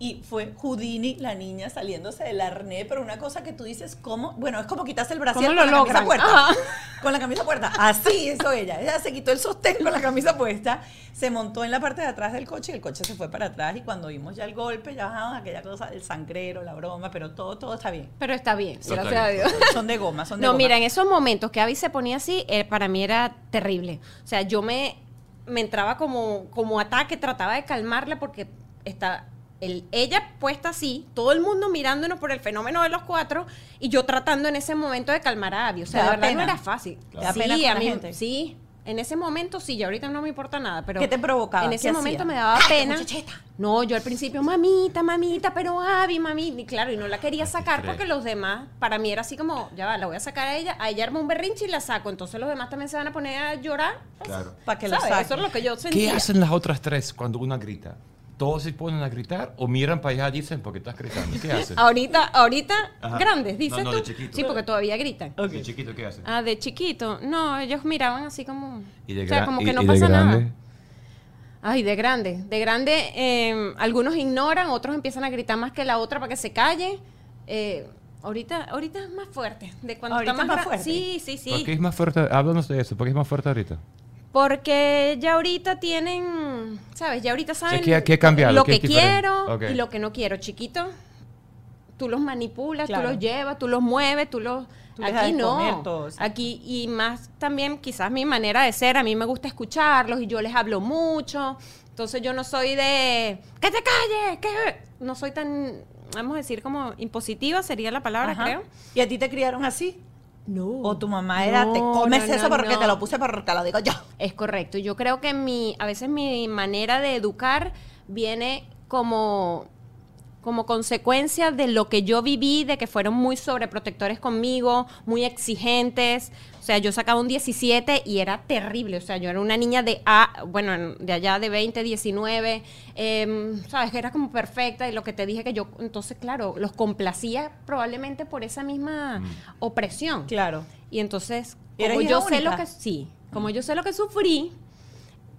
y fue Houdini, la niña, saliéndose del arnés, pero una cosa que tú dices, ¿cómo? Bueno, es como quitarse el brasier ¿Cómo con lo la camisa puerta. Ajá. Con la camisa puesta. Así hizo ella. Ella se quitó el sostén con la camisa puesta, se montó en la parte de atrás del coche y el coche se fue para atrás. Y cuando vimos ya el golpe, ya bajamos aquella cosa del sangrero, la broma, pero todo, todo está bien. Pero está bien, Está gracias a bien. Dios. Son de goma, son de No, goma. mira, en esos momentos que Abby se ponía así, eh, para mí era terrible. O sea, yo me, me entraba como, como ataque, trataba de calmarla porque está el, ella puesta así, todo el mundo mirándonos por el fenómeno de los cuatro y yo tratando en ese momento de calmar a Abby. O ¿Te sea, de verdad pena? no era fácil. ¿Te da sí, a la mí, gente? sí. En ese momento sí, ya ahorita no me importa nada, pero ¿Qué te provocaba? En ¿Qué ese momento hacía? me daba pena. No, yo al principio, mamita, mamita, pero Abby, mami, y claro, y no la quería qué sacar porque los demás, para mí era así como, ya va, la voy a sacar a ella, a ella arma un berrinche y la saco, entonces los demás también se van a poner a llorar. Claro. Para que saquen. Eso es lo que yo ¿Qué sentía. hacen las otras tres cuando una grita? ¿Todos se ponen a gritar o miran para allá y dicen porque estás gritando? ¿Qué hacen? <laughs> Ahorita, ahorita, Ajá. grandes, dices No, no, tú. de chiquito. Sí, porque todavía gritan. Ok. ¿De chiquito qué hacen? Ah, de chiquito. No, ellos miraban así como. ¿Y de, o sea, como que no pasa grande? nada. Ay, de grande. De grande, eh, algunos ignoran, otros empiezan a gritar más que la otra para que se calle. Eh, ahorita, ahorita es más fuerte. De cuando Ahorita está es más, más fuerte. Sí, sí, sí. ¿Por qué es más fuerte? Háblanos de eso. ¿Por qué es más fuerte ahorita? Porque ya ahorita tienen, ¿sabes? Ya ahorita saben lo que quiero y lo que no quiero. Chiquito, tú los manipulas, Claro. tú los llevas, tú los mueves, tú los... Tú Aquí no. todo, sí. Aquí, y más también quizás mi manera de ser, a mí me gusta escucharlos y yo les hablo mucho. Entonces yo no soy de... ¡Que te calles! que No soy tan, vamos a decir, como impositiva sería la palabra, Ajá. creo. ¿Y a ti te criaron así? No. ¿O tu mamá era, te comes no, eso porque te lo puse porque te lo digo yo? Es correcto. Yo creo que mi, a veces mi manera de educar viene como, como consecuencia de lo que yo viví, de que fueron muy sobreprotectores conmigo, muy exigentes. O sea, yo sacaba un 17 y era terrible. O sea, yo era una niña de A, bueno, en- de allá de 20, 19. em, Sabes, que era como perfecta y lo que te dije que yo, entonces, claro, los complacía probablemente por esa misma opresión. Claro. Y entonces, ¿Y eres como yo sé lo que sí, como yo sé lo que sufrí,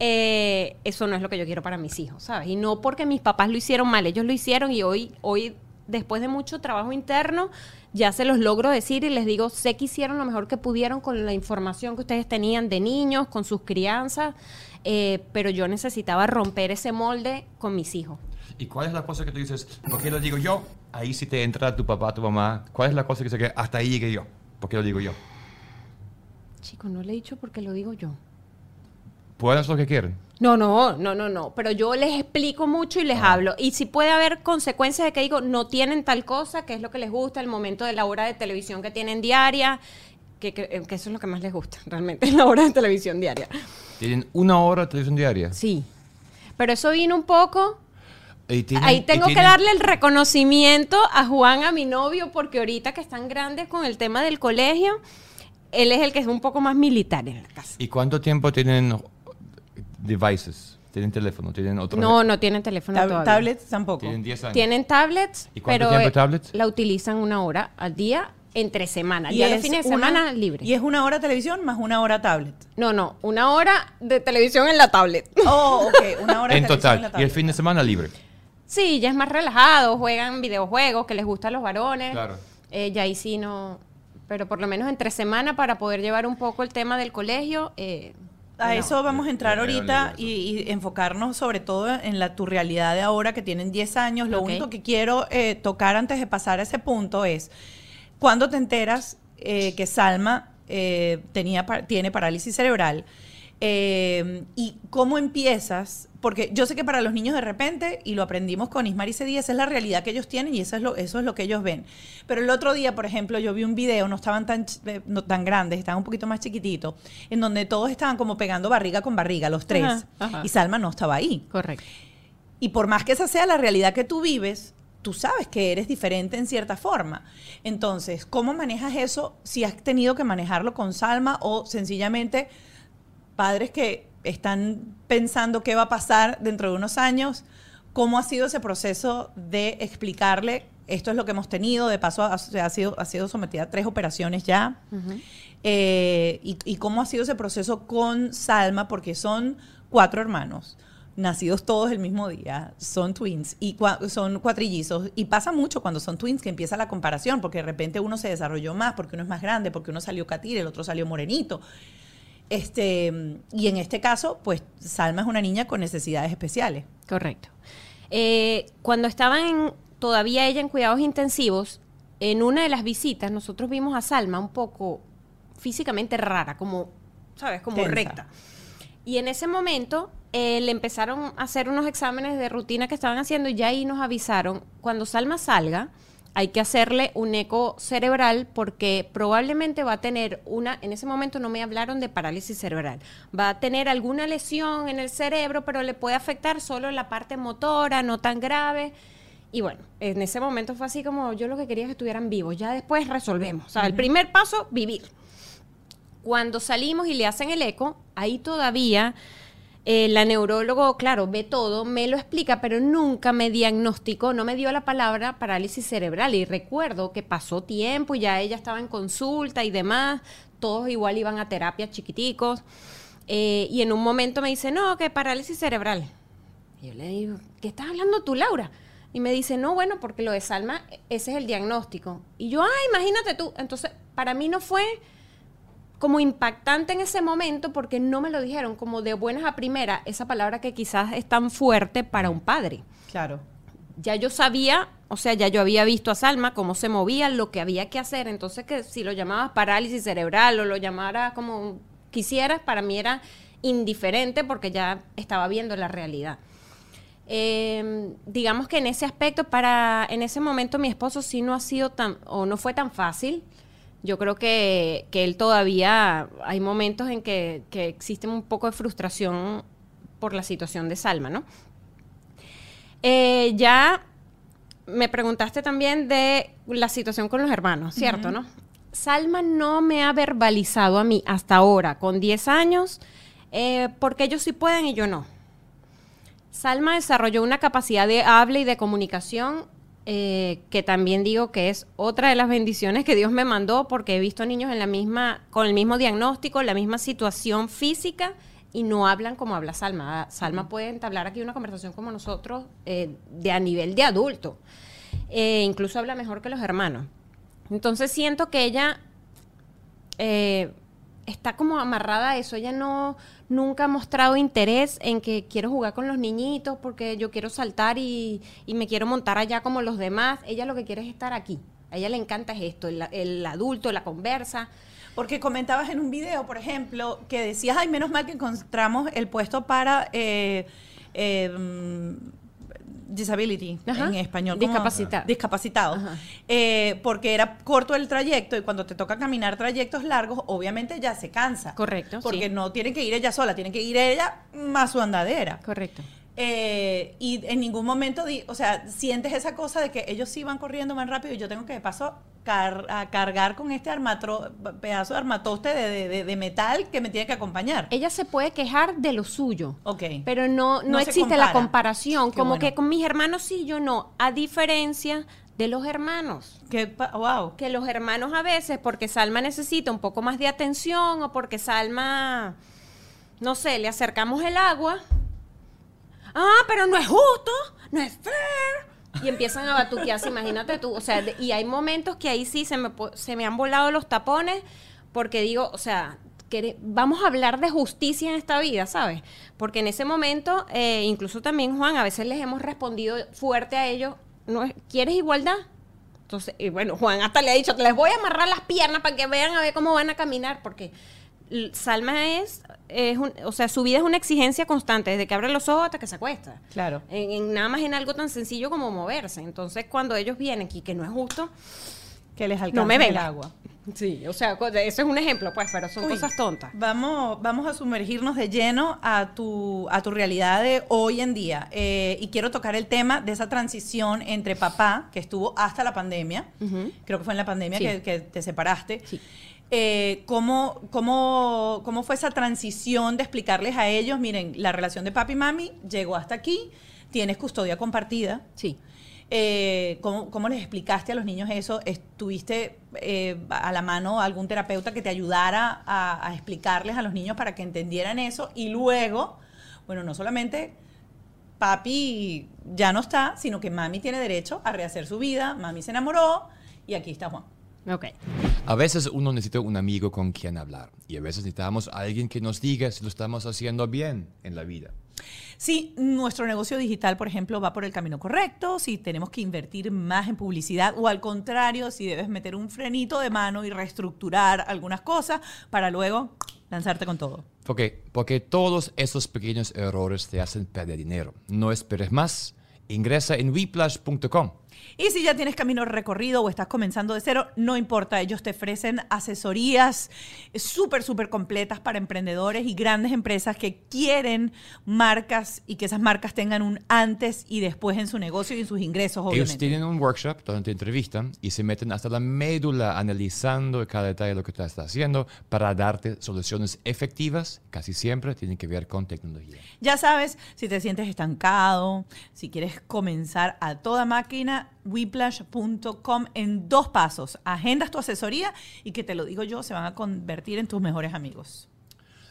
eh, eso no es lo que yo quiero para mis hijos, ¿sabes? Y no porque mis papás lo hicieron mal, ellos lo hicieron y hoy, hoy después de mucho trabajo interno, ya se los logro decir y les digo, sé que hicieron lo mejor que pudieron con la información que ustedes tenían de niños, con sus crianzas, eh, pero yo necesitaba romper ese molde con mis hijos. ¿Y cuál es la cosa que tú dices, por qué lo digo yo? Ahí sí te entra tu papá, tu mamá. ¿Cuál es la cosa que dice que hasta ahí llegué yo? ¿Por qué lo digo yo? Chicos, no le he dicho porque lo digo yo. Pueden hacer lo que quieren. No, no, no, no, no. Pero yo les explico mucho y les hablo. Y si puede haber consecuencias de que digo, no tienen tal cosa, que es lo que les gusta, el momento de la hora de televisión que tienen diaria, que, que- que eso es lo que más les gusta, <laughs> realmente, la hora de televisión diaria. Tienen una hora de televisión diaria. Sí. Pero eso vino un poco. Tienen- Ahí tengo que darle el reconocimiento a Juan, a mi novio, porque ahorita que están grandes con el tema del colegio, él es el que es un poco más militar en la casa. ¿Y cuánto tiempo tienen devices? ¿Tienen teléfono? ¿Tienen otro? No, no tienen teléfono Tab- todavía. tablets tampoco. Tienen 10 años. Tienen tablets, ¿Y cuánto pero tiempo eh, tablets? la utilizan una hora al día entre semana. Y Ya los es fines de una- semana libre. Y es una hora televisión más una hora tablet. No, no, una hora de televisión en la tablet. Oh, ok. Una hora de <laughs> En televisión la total. Y el fin de semana libre. Sí, ya es más relajado, juegan videojuegos que les gustan a los varones. Claro. Eh, ya ahí sí no, pero por lo menos entre semana para poder llevar un poco el tema del colegio. eh, A no. eso vamos a entrar ahorita y, y enfocarnos sobre todo en la tu realidad de ahora que tienen 10 años. Lo único que quiero eh, tocar antes de pasar a ese punto es, ¿cuándo te enteras eh, que Salma eh, tenía, tiene parálisis cerebral? Eh, ¿Y cómo empiezas? Porque yo sé que para los niños de repente, y lo aprendimos con Ismar y Cedí, esa es la realidad que ellos tienen y eso es, lo, eso es lo que ellos ven. Pero el otro día, por ejemplo, yo vi un video, no estaban tan, eh, no tan grandes, estaban un poquito más chiquititos, en donde todos estaban como pegando barriga con barriga, los tres. Ajá, ajá. Y Salma no estaba ahí. Correcto. Y por más que esa sea la realidad que tú vives, tú sabes que eres diferente en cierta forma. Entonces, ¿cómo manejas eso si has tenido que manejarlo con Salma o sencillamente padres que están pensando qué va a pasar dentro de unos años? ¿Cómo ha sido ese proceso de explicarle esto es lo que hemos tenido? De paso, ha, ha sido, ha sido sometida a tres operaciones ya. Eh, y, y cómo ha sido ese proceso con Salma? Porque son cuatro hermanos, nacidos todos el mismo día, son twins y cua- son cuatrillizos. Y pasa mucho cuando son twins que empieza la comparación, porque de repente uno se desarrolló más, porque uno es más grande, porque uno salió catir, el otro salió morenito. Este, y en este caso, pues Salma es una niña con necesidades especiales. Correcto. Eh, cuando estaban en- todavía ella en cuidados intensivos, en una de las visitas nosotros vimos a Salma un poco físicamente rara, como, ¿sabes? Como Tensa. recta. Y en ese momento eh, le empezaron a hacer unos exámenes de rutina que estaban haciendo y ya ahí nos avisaron, cuando Salma salga, hay que hacerle un eco cerebral porque probablemente va a tener una, en ese momento no me hablaron de parálisis cerebral, va a tener alguna lesión en el cerebro, pero le puede afectar solo la parte motora, no tan grave. Y bueno, en ese momento fue así como yo lo que quería es que estuvieran vivos, ya después resolvemos. O sea, el primer paso, vivir. Cuando salimos y le hacen el eco, ahí todavía eh, la neurólogo, claro, ve todo, me lo explica, pero nunca me diagnosticó, no me dio la palabra parálisis cerebral. Y recuerdo que pasó tiempo y ya ella estaba en consulta y demás, todos igual iban a terapia chiquiticos. eh, y en un momento me dice, no, que parálisis cerebral. Y yo le digo, ¿qué estás hablando tú, Laura? Y me dice, no, bueno, porque lo de Salma, ese es el diagnóstico. Y yo, ah, imagínate tú. Entonces, para mí no fue como impactante en ese momento porque no me lo dijeron como de buenas a primera, esa palabra que quizás es tan fuerte para un padre. Claro. Ya yo sabía, o sea, ya yo había visto a Salma cómo se movía, lo que había que hacer, entonces que si lo llamabas parálisis cerebral o lo llamara como quisieras, para mí era indiferente porque ya estaba viendo la realidad. Eh, digamos que en ese aspecto, para en ese momento mi esposo sí no ha sido tan, o no fue tan fácil. Yo creo que, que él todavía, hay momentos en que, que existe un poco de frustración por la situación de Salma, ¿no? Eh, ya me preguntaste también de la situación con los hermanos, ¿cierto, no? Salma no me ha verbalizado a mí hasta ahora, con 10 años, eh, porque ellos sí pueden y yo no. Salma desarrolló una capacidad de habla y de comunicación eh, que también digo que es otra de las bendiciones que Dios me mandó porque he visto niños en la misma, con el mismo diagnóstico, la misma situación física y no hablan como habla Salma. Salma puede entablar aquí una conversación como nosotros eh, de a nivel de adulto. Eh, incluso habla mejor que los hermanos. Entonces siento que ella está como amarrada a eso. Ella no nunca ha mostrado interés en que quiero jugar con los niñitos porque yo quiero saltar y, y me quiero montar allá como los demás. Ella lo que quiere es estar aquí. A ella le encanta es esto, el, el adulto, la conversa. Porque comentabas en un video, por ejemplo, que decías, ay, menos mal que encontramos el puesto para eh, eh, mm, disability Ajá. en español. Discapacitado. Discapacitado. Eh, porque era corto el trayecto y cuando te toca caminar trayectos largos, obviamente ya se cansa. Correcto, Porque sí. no tiene que ir ella sola, tiene que ir ella más su andadera. Correcto. Eh, y en ningún momento, di- o sea, sientes esa cosa de que ellos sí van corriendo más rápido y yo tengo que de paso car- a cargar con este armatro, pedazo de armatoste de, de- metal que me tiene que acompañar. Ella se puede quejar de lo suyo. Ok. Pero no, no, existe la compara. comparación. Qué como bueno. que con mis hermanos sí, yo no. A diferencia de los hermanos. Pa- wow. Que los hermanos a veces, porque Salma necesita un poco más de atención o porque Salma, no sé, le acercamos el agua. Ah, pero no es justo, no es fair. Y empiezan a batuquearse, imagínate tú. O sea, y hay momentos que ahí sí se me, se me han volado los tapones porque digo, o sea, quere- vamos a hablar de justicia en esta vida, ¿sabes? Porque en ese momento, eh, incluso también Juan, a veces les hemos respondido fuerte a ellos, no es- ¿quieres igualdad? Entonces, y bueno, Juan hasta le ha dicho, les voy a amarrar las piernas para que vean a ver cómo van a caminar, porque Salma es, es un- o sea, su vida es una exigencia constante, desde que abre los ojos hasta que se acuesta. Claro. En, en nada más en algo tan sencillo como moverse. Entonces, cuando ellos vienen y que no es justo, Que les alcanza no me el agua. Sí, o sea, eso es un ejemplo, pues, pero son Uy, cosas tontas. Vamos, vamos a sumergirnos de lleno a tu, a tu realidad de hoy en día. Eh, y quiero tocar el tema de esa transición entre papá, que estuvo hasta la pandemia, creo que fue en la pandemia Sí. que, que te separaste. Sí. Eh, ¿cómo, cómo, ¿Cómo fue esa transición de explicarles a ellos, miren, la relación de papi y mami llegó hasta aquí, tienes custodia compartida? Sí. Eh, ¿cómo, cómo les explicaste a los niños eso? ¿Estuviste eh, a la mano algún terapeuta que te ayudara a, a explicarles a los niños para que entendieran eso? Y luego, bueno, no solamente papi ya no está, sino que mami tiene derecho a rehacer su vida, mami se enamoró y aquí está Juan. Ok. A veces uno necesita un amigo con quien hablar y a veces necesitamos a alguien que nos diga si lo estamos haciendo bien en la vida. Si nuestro negocio digital, por ejemplo, va por el camino correcto, si tenemos que invertir más en publicidad o al contrario, si debes meter un frenito de mano y reestructurar algunas cosas para luego lanzarte con todo. Porque, porque todos esos pequeños errores te hacen perder dinero. No esperes más. Ingresa en weplash.com. Y si ya tienes camino recorrido o estás comenzando de cero, no importa, ellos te ofrecen asesorías súper, súper completas para emprendedores y grandes empresas que quieren marcas y que esas marcas tengan un antes y después en su negocio y en sus ingresos, Ellos obviamente. tienen un workshop donde te entrevistan y se meten hasta la médula analizando cada detalle de lo que tú estás haciendo para darte soluciones efectivas. Casi siempre tienen que ver con tecnología. Ya sabes, si te sientes estancado, si quieres comenzar a toda máquina, whiplash.com en dos pasos. Agendas tu asesoría y que te lo digo yo, se van a convertir en tus mejores amigos.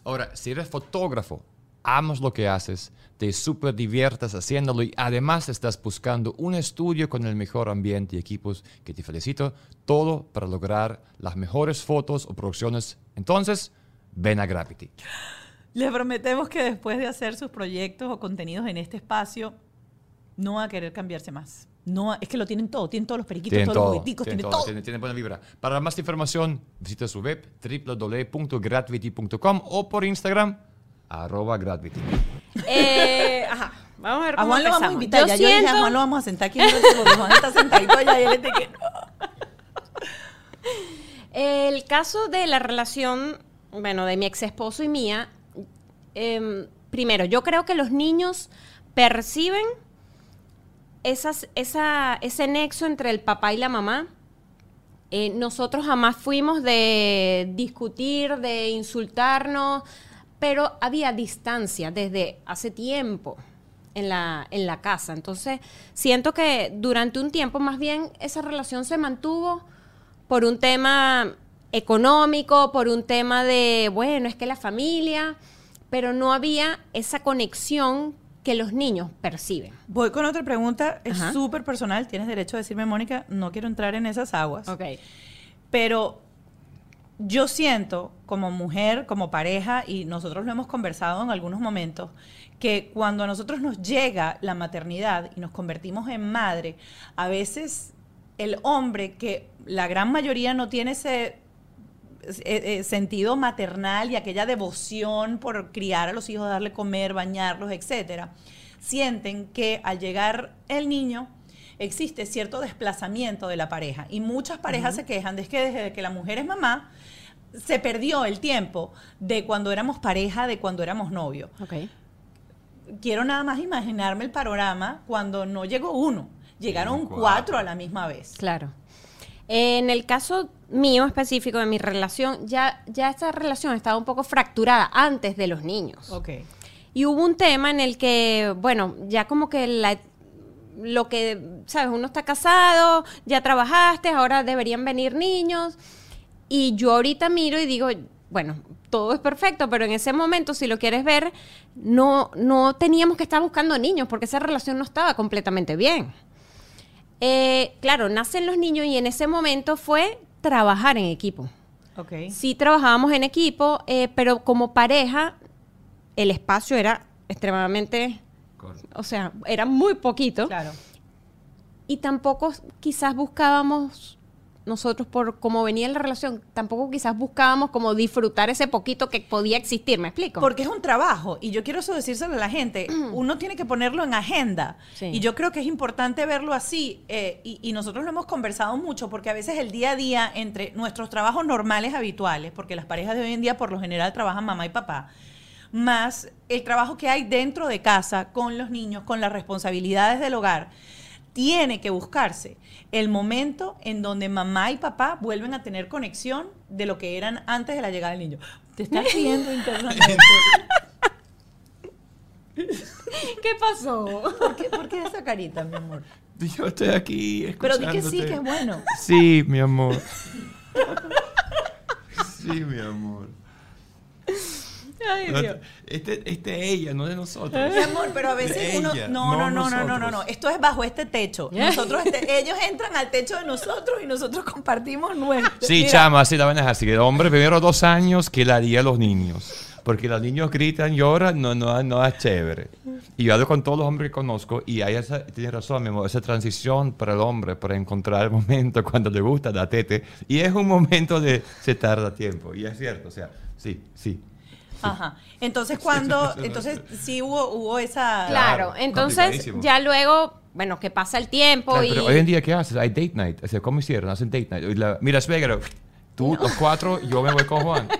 Ahora, si eres fotógrafo amas lo que haces, te súper diviertas haciéndolo y además estás buscando un estudio con el mejor ambiente y equipos que te felicito, todo para lograr las mejores fotos o producciones. Entonces, ven a Gravity. Les prometemos que después de hacer sus proyectos o contenidos en este espacio, no va a querer cambiarse más. No, es que lo tienen todo, tienen todos los periquitos, Tienen todos todo, los jugueticos, tienen tienen todo, todo. tienen- tienen buena vibra. Para más información, visita su web www.gravity.com o por Instagram, arroba gravity. Eh, ajá, vamos a ver A cómo Juan lo vamos a invitar. Yo ya yo dije a siento- Juan lo vamos a sentar aquí porque Juan está sentadito allá y él es de que no. El caso de la relación, bueno, de mi ex esposo y mía, em, primero, yo creo que los niños perciben esa, ese nexo entre el papá y la mamá. Eh, nosotros jamás fuimos de discutir, de insultarnos, pero había distancia desde hace tiempo en la, en la casa. Entonces, siento que durante un tiempo más bien esa relación se mantuvo por un tema económico, por un tema de, bueno, es que la familia, pero no había esa conexión que los niños perciben. Voy con otra pregunta, es súper personal, tienes derecho a decirme, Mónica, no quiero entrar en esas aguas. Ok. Pero yo siento como mujer, como pareja, y nosotros lo hemos conversado en algunos momentos, que cuando a nosotros nos llega la maternidad y nos convertimos en madre, a veces el hombre, que la gran mayoría no tiene ese eh, eh, sentido maternal y aquella devoción por criar a los hijos, darle comer, bañarlos, etcétera, sienten que al llegar el niño existe cierto desplazamiento de la pareja y muchas parejas se quejan de que desde que la mujer es mamá se perdió el tiempo de cuando éramos pareja, de cuando éramos novios. Ok. Quiero nada más imaginarme el panorama cuando no llegó uno, llegaron Llegaron cuatro. cuatro a la misma vez. Claro. En el caso mío específico de mi relación, ya, ya esta relación estaba un poco fracturada antes de los niños. Ok. Y hubo un tema en el que, bueno, ya como que la- lo que, sabes, uno está casado, ya trabajaste, ahora deberían venir niños. Y yo ahorita miro y digo, bueno, todo es perfecto, pero en ese momento, si lo quieres ver, no, no teníamos que estar buscando niños porque esa relación no estaba completamente bien. Eh, claro, nacen los niños y en ese momento fue trabajar en equipo. Ok. Sí trabajábamos en equipo, eh, pero como pareja el espacio era extremadamente, o sea, era muy poquito. Claro. Y tampoco quizás buscábamos, nosotros por cómo venía la relación, tampoco quizás buscábamos como disfrutar ese poquito que podía existir, ¿me explico? Porque es un trabajo y yo quiero eso decírselo a la gente. <clears throat> Uno tiene que ponerlo en agenda Sí. y yo creo que es importante verlo así eh, y, y nosotros lo hemos conversado mucho porque a veces el día a día entre nuestros trabajos normales habituales, porque las parejas de hoy en día por lo general trabajan mamá y papá, más el trabajo que hay dentro de casa con los niños, con las responsabilidades del hogar. Tiene que buscarse el momento en donde mamá y papá vuelven a tener conexión de lo que eran antes de la llegada del niño. Te estás riendo <laughs> internamente. ¿Qué pasó? ¿Por qué, por qué esa carita, mi amor? Yo estoy aquí Pero di que sí, escuchándote. que es bueno. Sí, mi amor. Sí, mi amor. Ay, No, Dios. Este, este es ella, no de nosotros. Mi amor, pero a veces uno. ella, No, no, no, no, no, no, no. Esto es bajo este techo. <laughs> Nosotros, este- ellos entran al techo de nosotros y nosotros compartimos nuestro. Sí, Mira, chama, así la van a dejar. Así que el hombre, primero dos años, que le haría a los niños. Porque los niños gritan, lloran, no, no, no es chévere. Y yo hablo con todos los hombres que conozco y hay esa, tienes razón, mi amor, esa transición para el hombre, para encontrar el momento <laughs> cuando le gusta la tete. Y es un momento de, se tarda tiempo. Y es cierto, o sea, sí, sí. Ajá. Entonces, cuando. <laughs> Entonces, sí hubo, hubo esa. Claro, entonces ya luego, bueno, que pasa el tiempo Claro, y... pero hoy en día, ¿qué haces? Hay date night. O sea, ¿cómo hicieron? Hacen date night. La- Mira, suegro, tú, los cuatro, yo me voy con Juan. <laughs>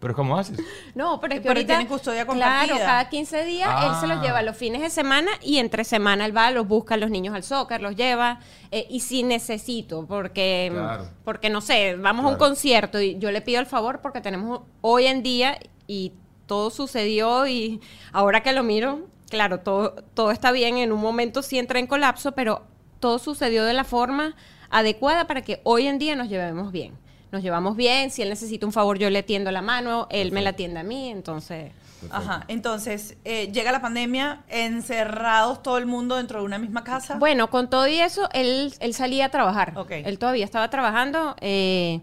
¿Pero cómo haces? No, pero es que Pero ahorita, tienen custodia compartida. Claro, cada 15 días él se los Ah. lleva los fines de semana y entre semana él va, los busca a los niños al soccer, los lleva. eh, y si necesito, porque, Claro. porque no sé, vamos a un concierto y yo le pido el favor porque tenemos hoy en día y todo sucedió y ahora que lo miro, claro, todo, todo está bien. En un momento sí entra en colapso, pero todo sucedió de la forma adecuada para que hoy en día nos llevemos bien. nos llevamos bien, si él necesita un favor yo le tiendo la mano, él me la tiende a mí, entonces... Ajá, entonces eh, llega la pandemia, encerrados todo el mundo dentro de una misma casa. Bueno, con todo y eso, él, él salía a trabajar. Ok. Él todavía estaba trabajando, eh,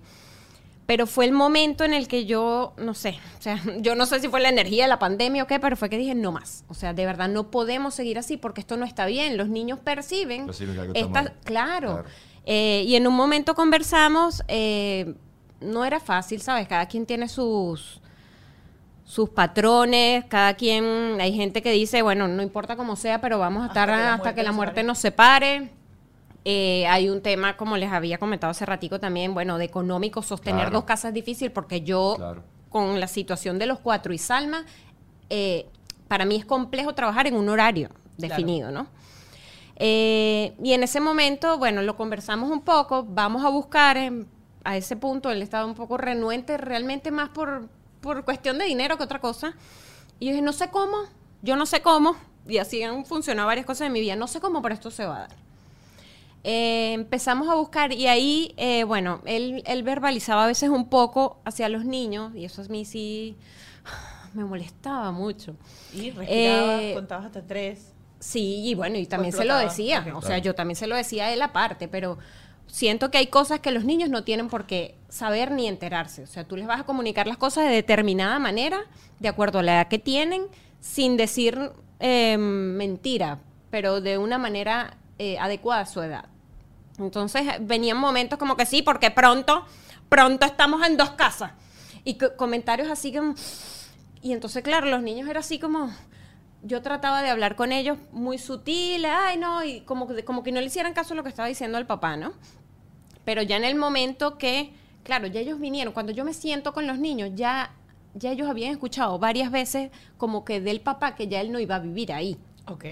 pero fue el momento en el que yo, no sé, o sea, <laughs> yo no sé si fue la energía de la pandemia o qué, pero fue que dije, no más. O sea, de verdad no podemos seguir así porque esto no está bien. Los niños perciben. Perciben que algo está esta- claro. Claro. Eh, y en un momento conversamos, eh, no era fácil, ¿sabes? Cada quien tiene sus sus patrones, cada quien, hay gente que dice, bueno, no importa cómo sea, pero vamos a Hasta estar que la hasta muerte que la muerte nos separe. Eh, hay un tema, como les había comentado hace ratico también, bueno, de económico, sostener Claro. dos casas es difícil porque yo, Claro. con la situación de los cuatro y Salma, eh, para mí es complejo trabajar en un horario definido, ¿no? Eh, y en ese momento, bueno, lo conversamos un poco, vamos a buscar en- a ese punto, él estaba un poco renuente realmente más por, por cuestión de dinero que otra cosa. Y yo dije, no sé cómo, yo no sé cómo, y así han funcionado varias cosas en mi vida, no sé cómo, pero esto se va a dar. Eh, empezamos a buscar y ahí, eh, bueno, él, él verbalizaba a veces un poco hacia los niños, y eso a mí sí <sighs> me molestaba mucho. Y respirabas, Eh, contabas hasta tres. Sí, y bueno, y también se lo decía. O sea, Claro. yo también se lo decía a él aparte, pero siento que hay cosas que los niños no tienen por qué saber ni enterarse. O sea, tú les vas a comunicar las cosas de determinada manera, de acuerdo a la edad que tienen, sin decir eh, mentira, pero de una manera eh, adecuada a su edad. Entonces venían momentos como que sí, porque pronto, pronto estamos en dos casas. Y co- comentarios así como... Y entonces, claro, los niños era así como... Yo trataba de hablar con ellos muy sutil, ay no, y como, que- como que no le hicieran caso a lo que estaba diciendo el papá, ¿no? Pero ya en el momento que, claro, ya ellos vinieron, cuando yo me siento con los niños, ya, ya ellos habían escuchado varias veces como que del papá que ya él no iba a vivir ahí. Ok.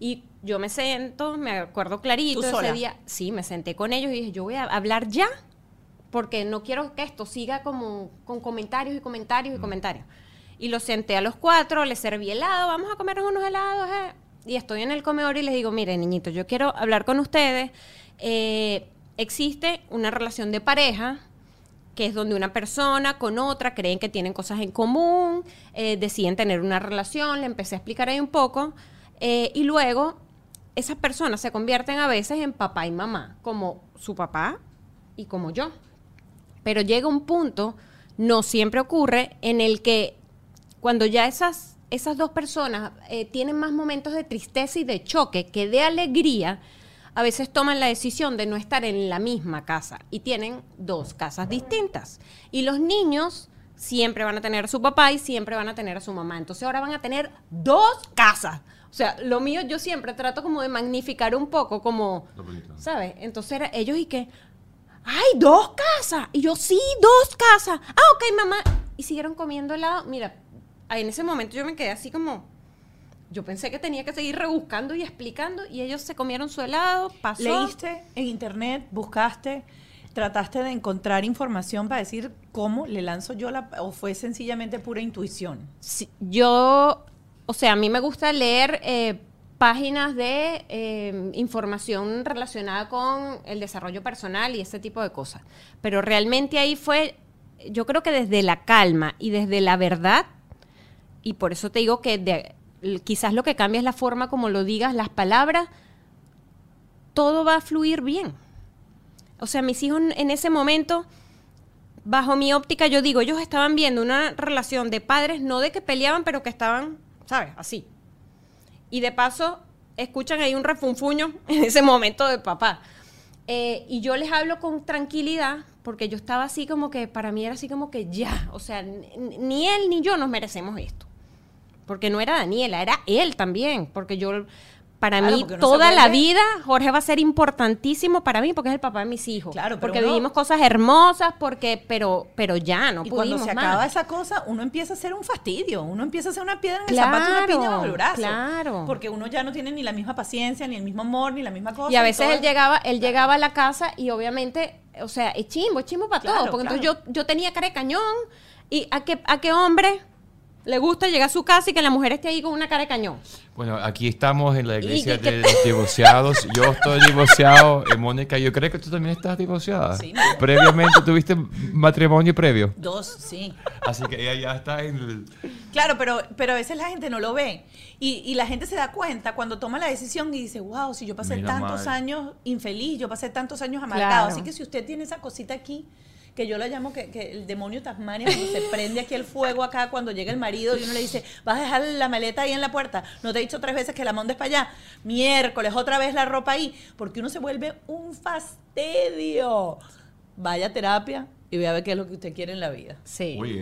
Y yo me siento, me acuerdo clarito ¿Tú ese sola? día. Sí, me senté con ellos y dije, yo voy a hablar ya, porque no quiero que esto siga como con comentarios y comentarios y comentarios. Y los senté a los cuatro, les serví helado, vamos a comer unos helados. eh. Y estoy en el comedor y les digo, miren, niñitos, yo quiero hablar con ustedes. Eh, existe una relación de pareja que es donde una persona con otra creen que tienen cosas en común, eh, deciden tener una relación, le empecé a explicar ahí un poco, eh, y luego esas personas se convierten a veces en papá y mamá, como su papá y como yo. Pero llega un punto, no siempre ocurre, en el que cuando ya esas, esas dos personas eh, tienen más momentos de tristeza y de choque que de alegría, a veces toman la decisión de no estar en la misma casa y tienen dos casas distintas. Y los niños siempre van a tener a su papá y siempre van a tener a su mamá. Entonces ahora van a tener dos casas. O sea, lo mío yo siempre trato como de magnificar un poco, como. ¿sabes? Entonces era ellos y que, ¡ay, dos casas! Y yo, sí, dos casas. Ah, ok, mamá. Y siguieron comiendo helado. Mira, en ese momento yo me quedé así como, yo pensé que tenía que seguir rebuscando y explicando y ellos se comieron su helado, pasó. Leíste en internet, buscaste, trataste de encontrar información para decir cómo le lanzo yo la... o fue sencillamente pura intuición. Sí, yo, o sea, a mí me gusta leer eh, páginas de eh, información relacionada con el desarrollo personal y ese tipo de cosas. Pero realmente ahí fue, yo creo que desde la calma y desde la verdad, y por eso te digo que quizás lo que cambia es la forma como lo digas, las palabras, todo va a fluir bien. O sea, mis hijos en ese momento bajo mi óptica, yo digo, ellos estaban viendo una relación de padres, no de que peleaban, pero que estaban, ¿sabes? Así. Y de paso, escuchan ahí un refunfuño <laughs> en ese momento de papá. Eh, y yo les hablo con tranquilidad, porque yo estaba así como que, para mí era así como que ya, o sea, ni él ni yo nos merecemos esto. Porque no era Daniela, era él también, porque yo, para Claro, mí, toda la vida, Jorge va a ser importantísimo para mí, porque es el papá de mis hijos. Claro, pero porque uno- vivimos cosas hermosas, porque, pero, pero ya, no y cuando se más. acaba esa cosa, uno empieza a hacer un fastidio, uno empieza a hacer una piedra en el zapato y una piña bajo el brazo. claro. Porque uno ya no tiene ni la misma paciencia, ni el mismo amor, ni la misma cosa. Y a veces él llegaba, él llegaba a la casa y obviamente, o sea, es chimbo, es chimbo para Claro, todo. Porque entonces yo, yo tenía cara de cañón y a qué, a qué hombre le gusta llegar a su casa y que la mujer esté ahí con una cara de cañón. Bueno, aquí estamos en la iglesia de los divorciados. Yo estoy divorciado. Y Mónica, yo creo que tú también estás divorciada. Sí, mi amor. Previamente tuviste matrimonio previo. Dos, sí. Así que ella ya está en el... Claro, pero, pero a veces la gente no lo ve. Y, y la gente se da cuenta cuando toma la decisión y dice, wow, si yo pasé Mira, tantos años infeliz, yo pasé tantos años amargado. Claro. Así que si usted tiene esa cosita aquí, que yo la llamo que, que el demonio Tasmania, cuando se prende aquí el fuego acá, cuando llega el marido y uno le dice, vas a dejar la maleta ahí en la puerta, no te he dicho tres veces que la mandes para allá, miércoles otra vez la ropa ahí, porque uno se vuelve un fastidio. Vaya a terapia y vea a ver qué es lo que usted quiere en la vida. Sí. Uy,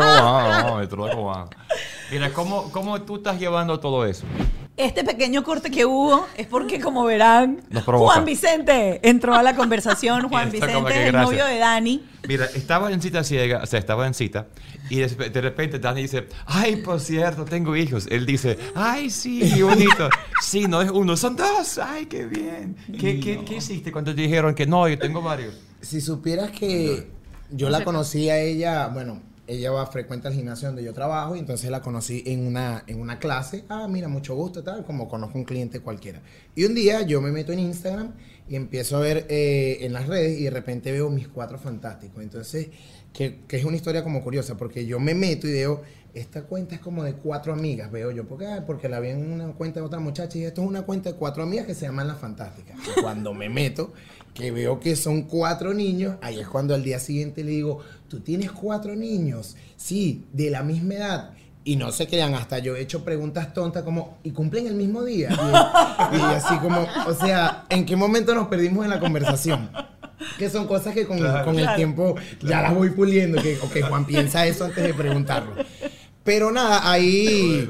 cubana. Entró la cubana. <laughs> Mira, ¿cómo, ¿cómo tú estás llevando todo eso? Este pequeño corte que hubo es porque, como verán. Juan Vicente entró a la conversación. <laughs> Juan Vicente es el gracias. novio de Dani. Mira, estaba en cita ciega, o sea, estaba en cita, y de, de repente Dani dice, ay, por cierto, tengo hijos. Él dice, ay, sí, qué bonito. <laughs> Sí, no es uno, son dos. Ay, qué bien. ¿Qué, qué, qué hiciste cuando te dijeron que no, yo tengo varios? Si supieras que yo la conocí a ella, bueno, ella va frecuenta el gimnasio donde yo trabajo y entonces la conocí en una, en una clase. Ah, mira, mucho gusto, tal, como conozco un cliente cualquiera. Y un día yo me meto en Instagram y empiezo a ver eh, en las redes y de repente veo mis cuatro fantásticos. Entonces, que, que es una historia como curiosa porque yo me meto y veo, esta cuenta es como de cuatro amigas, veo yo, porque, ah, porque la vi en una cuenta de otra muchacha y esto es una cuenta de cuatro amigas que se llaman Las Fantásticas. Cuando me meto, que veo que son cuatro niños, ahí es cuando al día siguiente le digo, tú tienes cuatro niños, sí, de la misma edad. Y no se crean, hasta yo he hecho preguntas tontas como, ¿y cumplen el mismo día? Y, y así como, o sea, ¿en qué momento nos perdimos en la conversación? Que son cosas que con, Claro. con el Claro. tiempo ya las voy puliendo, que ok, Juan piensa eso antes de preguntarlo. Pero nada, ahí...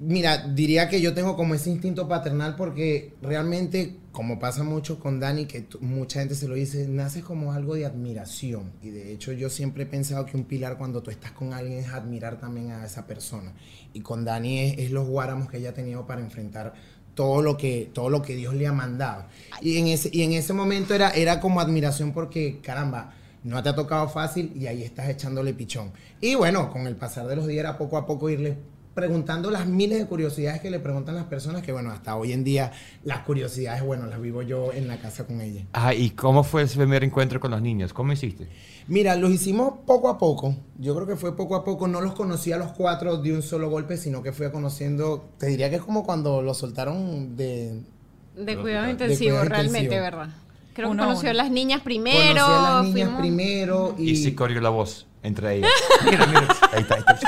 Mira, diría que yo tengo como ese instinto paternal porque realmente, como pasa mucho con Dani, que mucha gente se lo dice, nace como algo de admiración. Y de hecho yo siempre he pensado que un pilar cuando tú estás con alguien es admirar también a esa persona. Y con Dani es, es los guáramos que ella ha tenido para enfrentar todo lo que, todo lo que Dios le ha mandado. Y en ese, y en ese momento era, era como admiración porque, caramba, no te ha tocado fácil y ahí estás echándole pichón. Y bueno, con el pasar de los días era poco a poco irle preguntando las miles de curiosidades que le preguntan las personas, que bueno, hasta hoy en día las curiosidades, bueno, las vivo yo en la casa con ella. Ah, ¿y cómo fue ese primer encuentro con los niños? ¿Cómo hiciste? Mira, los hicimos poco a poco. Yo creo que fue poco a poco. No los conocí a los cuatro de un solo golpe, sino que fui conociendo. Te diría que es como cuando los soltaron de. De De cuidado cuidado intensivo, intensivo. realmente, ¿verdad? Creo Uno que conoció a las niñas primero. Conocí a las niñas fuimos- primero. Y, Y, sí corrió la voz entre ellas. <laughs> Mira, mira. Ahí está, ahí está.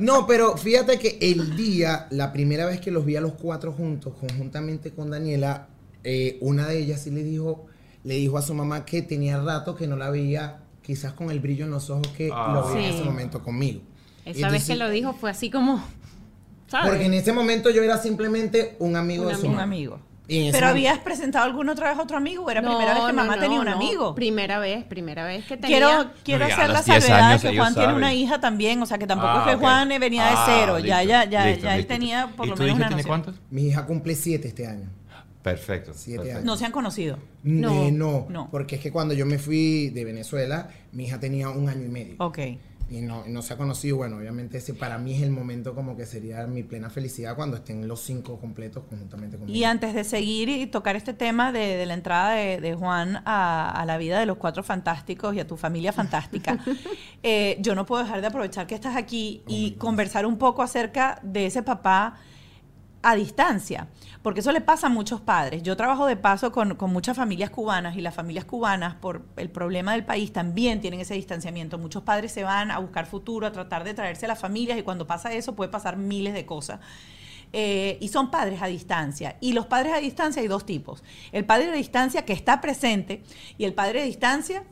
No, pero fíjate que el día, la primera vez que los vi a los cuatro juntos, conjuntamente con Daniela, eh, una de ellas sí le dijo, le dijo a su mamá que tenía rato que no la veía, quizás con el brillo en los ojos que Ah. lo veía en ese momento conmigo. Esa vez que lo dijo fue así como. ¿sabes? Porque en ese momento yo era simplemente un amigo Un de su amigo. Un amigo. ¿Pero momento- habías presentado alguna otra vez a otro amigo o era No, primera vez que mamá no, tenía un no. amigo? Primera vez, primera vez que tenía. Quiero, quiero hacer la los 10 salvedad años que Juan tiene una hija también, o sea que tampoco Ah, es que. Juan venía de Ah, cero, ya, listo, ya, ya, listo, ya él listo. tenía por ¿Y lo tu menos hija una tiene cuántos? Mi hija cumple siete este año. Perfecto. Siete perfecto. años. No se han conocido. No, No, no, no. porque es que cuando yo me fui de Venezuela, mi hija tenía un año y medio. Ok. Y no, no se ha conocido. Bueno, obviamente ese para mí es el momento como que sería mi plena felicidad cuando estén los cinco completos conjuntamente conmigo. Y antes de seguir y tocar este tema de, de la entrada de, de Juan a, a la vida de los cuatro fantásticos y a tu familia fantástica, <laughs> eh, yo no puedo dejar de aprovechar que estás aquí y conversar un poco acerca de ese papá a distancia, porque eso le pasa a muchos padres. Yo trabajo de paso con, con muchas familias cubanas y las familias cubanas, por el problema del país, también tienen ese distanciamiento. Muchos padres se van a buscar futuro, a tratar de traerse a las familias y cuando pasa eso puede pasar miles de cosas. Eh, y son padres a distancia. Y los padres a distancia hay dos tipos. El padre a distancia que está presente y el padre a distancia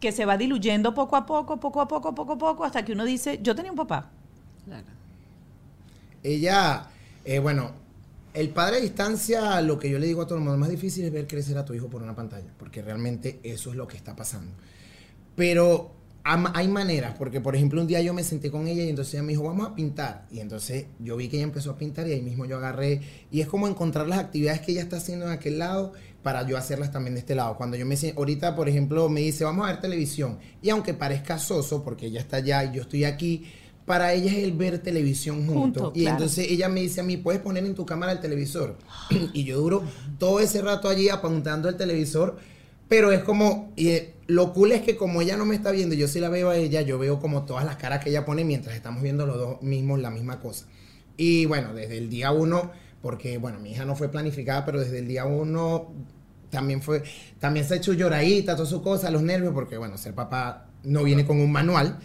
que se va diluyendo poco a poco, poco a poco, poco a poco, hasta que uno dice, yo tenía un papá. Claro. Ella, eh, bueno, el padre a distancia, lo que yo le digo a todo el mundo, lo más difícil es ver crecer a tu hijo por una pantalla, porque realmente eso es lo que está pasando. Pero hay maneras, porque por ejemplo un día yo me senté con ella y entonces ella me dijo, vamos a pintar. Y entonces yo vi que ella empezó a pintar y ahí mismo yo agarré. Y es como encontrar las actividades que ella está haciendo en aquel lado para yo hacerlas también de este lado. Cuando yo me ahorita por ejemplo me dice, vamos a ver televisión. Y aunque parezca soso, porque ella está allá y yo estoy aquí, para ella es el ver televisión juntos. Juntos, y claro. entonces ella me dice a mí, ¿puedes poner en tu cámara el televisor? <clears throat> y yo duro todo ese rato allí apuntando el televisor. Pero es como, y, eh, lo cool es que como ella no me está viendo, yo sí la veo a ella, yo veo como todas las caras que ella pone mientras estamos viendo los dos mismos la misma cosa. Y bueno, desde el día uno, porque bueno, mi hija no fue planificada, pero desde el día uno también fue, también se ha hecho lloradita, todas sus cosas, los nervios, porque bueno, ser papá no viene con un manual.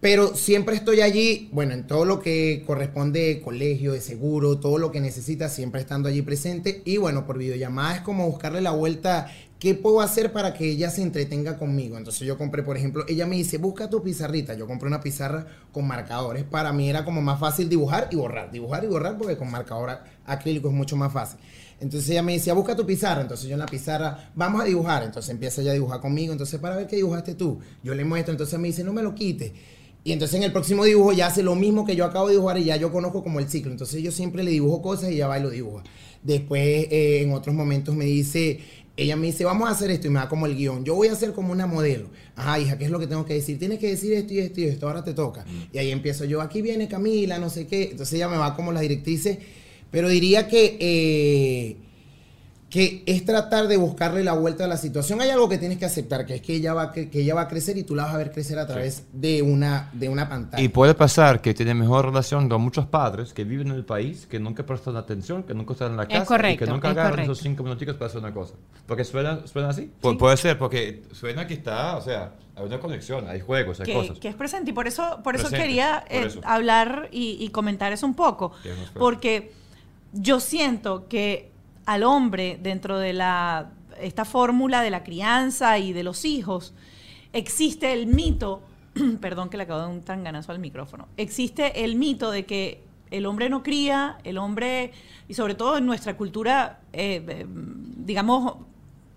Pero siempre estoy allí, bueno, en todo lo que corresponde colegio, de seguro, todo lo que necesita, siempre estando allí presente. Y bueno, por videollamada es como buscarle la vuelta, ¿qué puedo hacer para que ella se entretenga conmigo? Entonces yo compré, por ejemplo, ella me dice, busca tu pizarrita. Yo compré una pizarra con marcadores. Para mí era como más fácil dibujar y borrar, dibujar y borrar, porque con marcador acrílico es mucho más fácil. Entonces ella me decía, busca tu pizarra. Entonces yo en la pizarra, vamos a dibujar. Entonces empieza ella a dibujar conmigo. Entonces, para ver qué dibujaste tú. Yo le muestro. Entonces me dice, no me lo quites. Y entonces en el próximo dibujo ya hace lo mismo que yo acabo de dibujar y ya yo conozco como el ciclo. Entonces yo siempre le dibujo cosas y ya va y lo dibuja. Después eh, en otros momentos me dice, ella me dice, vamos a hacer esto y me da como el guion. Yo voy a hacer como una modelo. Ajá, hija, ¿qué es lo que tengo que decir? Tienes que decir esto y esto y esto, ahora te toca. Y ahí empiezo yo, aquí viene Camila, no sé qué. Entonces ella me va como las directrices. Pero diría que... eh, que es tratar de buscarle la vuelta a la situación. Hay algo que tienes que aceptar, que es que ella va a, cre- que ella va a crecer y tú la vas a ver crecer a través de, una, de una pantalla. Y puede pasar que tiene mejor relación con muchos padres que viven en el país, que nunca prestan atención, que nunca están en la Es casa y correcto, que nunca es agarran correcto. esos cinco minuticos para hacer una cosa. Porque suena, suena así. Pu- Puede ser, porque suena que está, o sea, hay una conexión, hay juegos, hay que, cosas. que es presente. Y por eso, por eso quería por eh, eso. hablar y, y comentar eso un poco. Porque yo siento que al hombre, dentro de la esta fórmula de la crianza y de los hijos, existe el mito, <clears throat> perdón que le acabo de dar un tanganazo al micrófono, existe el mito de que el hombre no cría, el hombre, y sobre todo en nuestra cultura, eh, eh, digamos,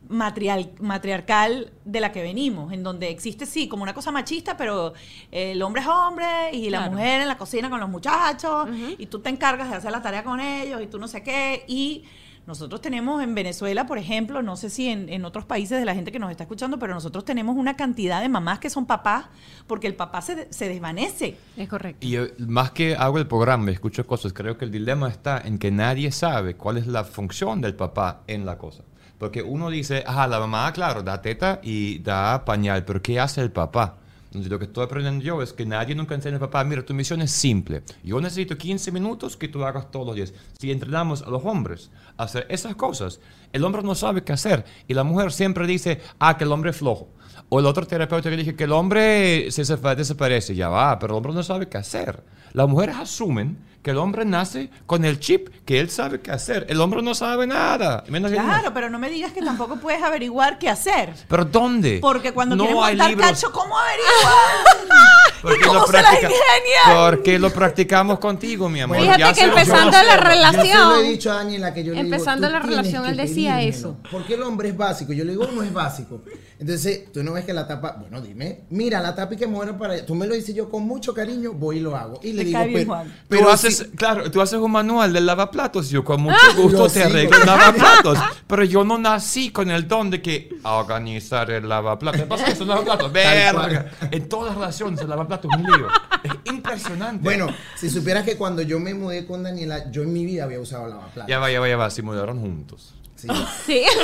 matrial- matriarcal de la que venimos, en donde existe sí como una cosa machista, pero el hombre es hombre y la Claro. mujer en la cocina con los muchachos y tú te encargas de hacer la tarea con ellos y tú no sé qué y nosotros tenemos en Venezuela, por ejemplo, no sé si en, en otros países de la gente que nos está escuchando, pero nosotros tenemos una cantidad de mamás que son papás porque el papá se, se desvanece. Es correcto. Y yo, más que hago el programa y escucho cosas, creo que el dilema está en que nadie sabe cuál es la función del papá en la cosa. Porque uno dice, ajá, la mamá, claro, da teta y da pañal, pero ¿qué hace el papá? Entonces lo que estoy aprendiendo yo es que nadie nunca enseña al papá, mira, tu misión es simple. Yo necesito 15 minutos que tú hagas todos los días. Si entrenamos a los hombres a hacer esas cosas, el hombre no sabe qué hacer. Y la mujer siempre dice, ah, que el hombre es flojo. O el otro terapeuta que dije que el hombre se desaparece, ya va, pero el hombre no sabe qué hacer. Las mujeres asumen que el hombre nace con el chip que él sabe qué hacer. El hombre no sabe nada. Menos Claro, pero no me digas que tampoco puedes averiguar qué hacer. ¿Pero dónde? Porque cuando no quieres hay montar libros. cacho, ¿cómo averiguar? <laughs> Porque ¿Cómo lo, se la practica- ingenian? porque lo practicamos contigo, mi amor. Fíjate Ya que empezando yo la relación- Yo se lo he dicho a Daniela que yo le digo, Empezando "Tú la relación, él decía pedírmelo". eso. ¿Por qué el hombre es básico? Yo le digo, no es básico. Entonces, tú no ves que la tapa, bueno, dime, mira, la tapa y que muero para allá. Tú me lo dices yo con mucho cariño, voy y lo hago. Y le digo, cae bien, pero, Juan. Pero haces, si- claro, tú haces un manual del lavaplatos, yo con mucho gusto Yo te arreglo el <laughs> lavaplatos. Pero yo no nací con el don de que organizar el lavaplatos. ¿Qué pasa que es un lavaplatos? Verga. En todas las relaciones el lavaplatos es un lío. Es impresionante. Bueno, si supieras que cuando yo me mudé con Daniela, yo en mi vida había usado lavaplatos. Ya va, ya va, ya va. Se mudaron juntos. Sí, Sí. <laughs>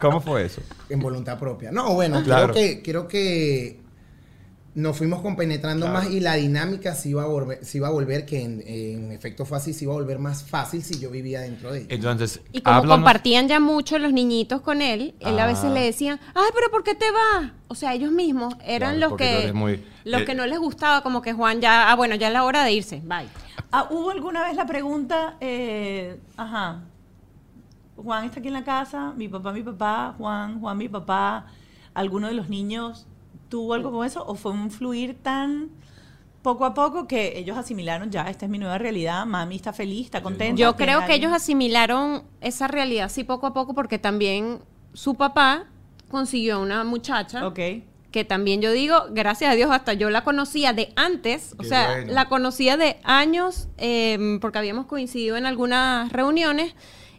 ¿Cómo fue eso? en voluntad propia. No, bueno, Claro. creo que creo que nos fuimos compenetrando Claro. más y la dinámica se iba a volver, se iba a volver que en, en efecto fácil se iba a volver más fácil si yo vivía dentro de ella. Entonces, Y como háblanos- compartían ya mucho los niñitos con él, él a Ah. veces le decían, ay, pero ¿por qué te vas? O sea, ellos mismos eran Claro, los que muy- los eh, que no les gustaba, como que Juan ya, ah, bueno, ya es la hora de irse, bye. Ah, ¿Hubo alguna vez la pregunta, eh, ajá, Juan está aquí en la casa, mi papá, mi papá, Juan, Juan, mi papá, alguno de los niños tuvo algo con eso o fue un fluir tan poco a poco que ellos asimilaron ya, esta es mi nueva realidad, mami está feliz, está contenta. Yo creo que ellos asimilaron esa realidad así poco a poco porque también su papá consiguió una muchacha Ok. que que también yo digo, gracias a Dios, hasta yo la conocía de antes, o Qué sea, bueno. la conocía de años, eh, porque habíamos coincidido en algunas reuniones.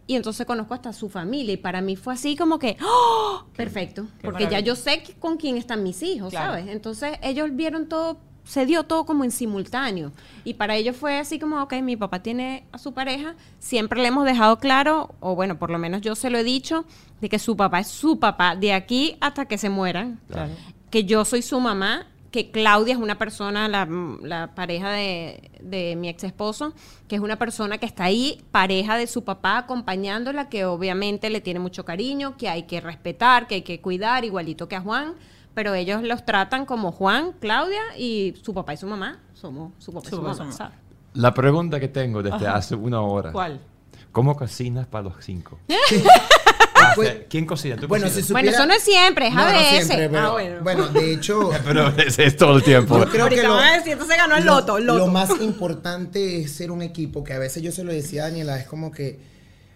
Y entonces conozco hasta su familia. Y para mí fue así como que, ¡oh! Perfecto. Porque ya yo sé que- con quién están mis hijos, Claro. ¿sabes? Entonces ellos vieron todo, se dio todo como en simultáneo. Y para ellos fue así como, ok, mi papá tiene a su pareja, siempre le hemos dejado claro, o bueno, por lo menos yo se lo he dicho, de que su papá es su papá, de aquí hasta que se mueran. Claro. Que yo soy su mamá, que Claudia es una persona, la, la pareja de, de mi ex esposo, que es una persona que está ahí, pareja de su papá, acompañándola, que obviamente le tiene mucho cariño, que hay que respetar, que hay que cuidar, igualito que a Juan, pero ellos los tratan como Juan, Claudia y su papá y su mamá. Somos su papá y Su su papá y mamá, su mamá. ¿sabes? La pregunta que tengo desde Ajá. hace una hora. ¿Cuál? ¿Cómo cocinas para los cinco? <laughs> Hace- ¿Quién cocina? ¿Tú Bueno, cocinas? si Bueno, supiera- eso no es siempre, es a No, no siempre, pero- Ah, bueno. bueno, de hecho, <laughs> Pero es, es todo el tiempo. yo creo que lo, van a decir, entonces ganó el lo- loto, el loto. lo más <laughs> importante es ser un equipo, que a veces yo se lo decía a Daniela, es como que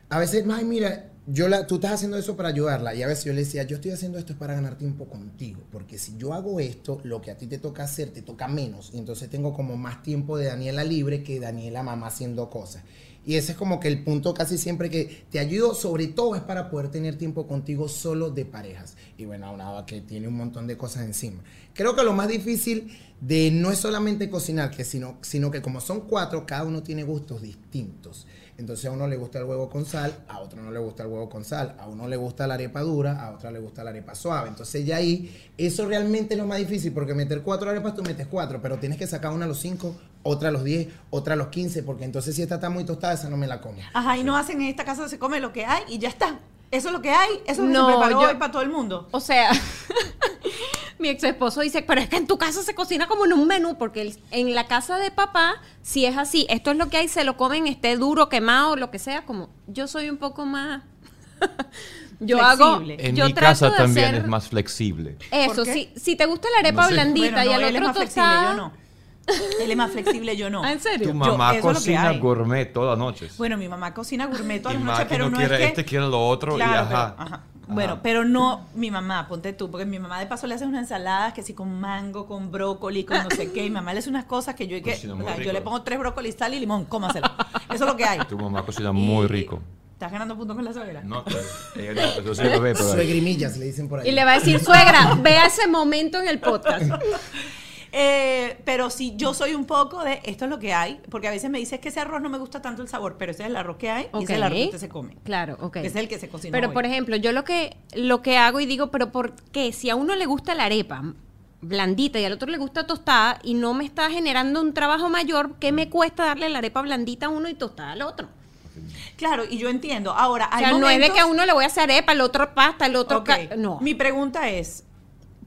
a veces, ay, mira, yo la, tú estás haciendo eso para ayudarla, y a veces yo le decía, yo estoy haciendo esto es para ganar tiempo contigo, porque si yo hago esto, lo que a ti te toca hacer te toca menos, y entonces tengo como más tiempo de Daniela libre que Daniela mamá haciendo cosas. Y ese es como que el punto casi siempre que te ayudo, sobre todo es para poder tener tiempo contigo solo de parejas. Y bueno, ahora que tiene un montón de cosas encima. Creo que lo más difícil de no es solamente cocinar, que sino, sino que como son cuatro, cada uno tiene gustos distintos. Entonces a uno le gusta el huevo con sal, a otro no le gusta el huevo con sal, a uno le gusta la arepa dura, a otra le gusta la arepa suave. Entonces ya ahí, eso realmente es lo más difícil, porque meter cuatro arepas, tú metes cuatro, pero tienes que sacar una a los cinco, otra a los diez, otra a los quince, porque entonces si esta está muy tostada, esa no me la como. Ajá, y no hacen en esta casa, se come lo que hay y ya está. Eso es lo que hay, eso es lo que No, se preparó yo- hoy para todo el mundo. O sea, <laughs> mi ex esposo dice, pero es que en tu casa se cocina como en un menú, porque en la casa de papá, si es así, esto es lo que hay, se lo comen, esté duro, quemado, lo que sea, como yo soy un poco más... <laughs> yo hago... En yo mi trato casa de también hacer es más flexible. Eso, si, si te gusta la arepa No sé. blandita Bueno, y no, al él es otro más flexible, tostada... yo no. Él es más flexible, yo no. Ah, ¿En serio? Tu mamá es cocina gourmet todas las noches. Bueno, mi mamá cocina gourmet todas Y las noches, que pero no quiere es que... este, quiere lo otro y ajá. pero- ajá. Bueno, pero no mi mamá, ponte tú, porque mi mamá de paso le hace unas ensaladas que sí con mango, con brócoli, con no sé qué. Y mi mamá le hace unas cosas que yo hay que, Cocina o yo le pongo tres brócolis, sal y limón, cómaselo. Eso es lo que hay. Tu mamá cocina muy rico. ¿Estás ganando puntos con la suegra? No, pues, ella no, sí lo ve, pero Suegrimillas le dicen por ahí. Y le va a decir, suegra, vea ese momento en el podcast. <laughs> Eh, pero sí, yo soy un poco de esto es lo que hay, porque a veces me dices que ese arroz no me gusta tanto el sabor, pero ese es el arroz que hay y ese es el arroz que usted se come. Claro, ok. Es el que se cocina Pero, hoy. por ejemplo, yo lo que, lo que hago y digo, pero ¿por qué? Si a uno le gusta la arepa blandita y al otro le gusta tostada y no me está generando un trabajo mayor, ¿qué me cuesta darle la arepa blandita a uno y tostada al otro? Claro, y yo entiendo. Ahora, O hay sea, no es de momentos- que a uno le voy a hacer arepa, al otro pasta, al otro... Ok, ca- No. Mi pregunta es,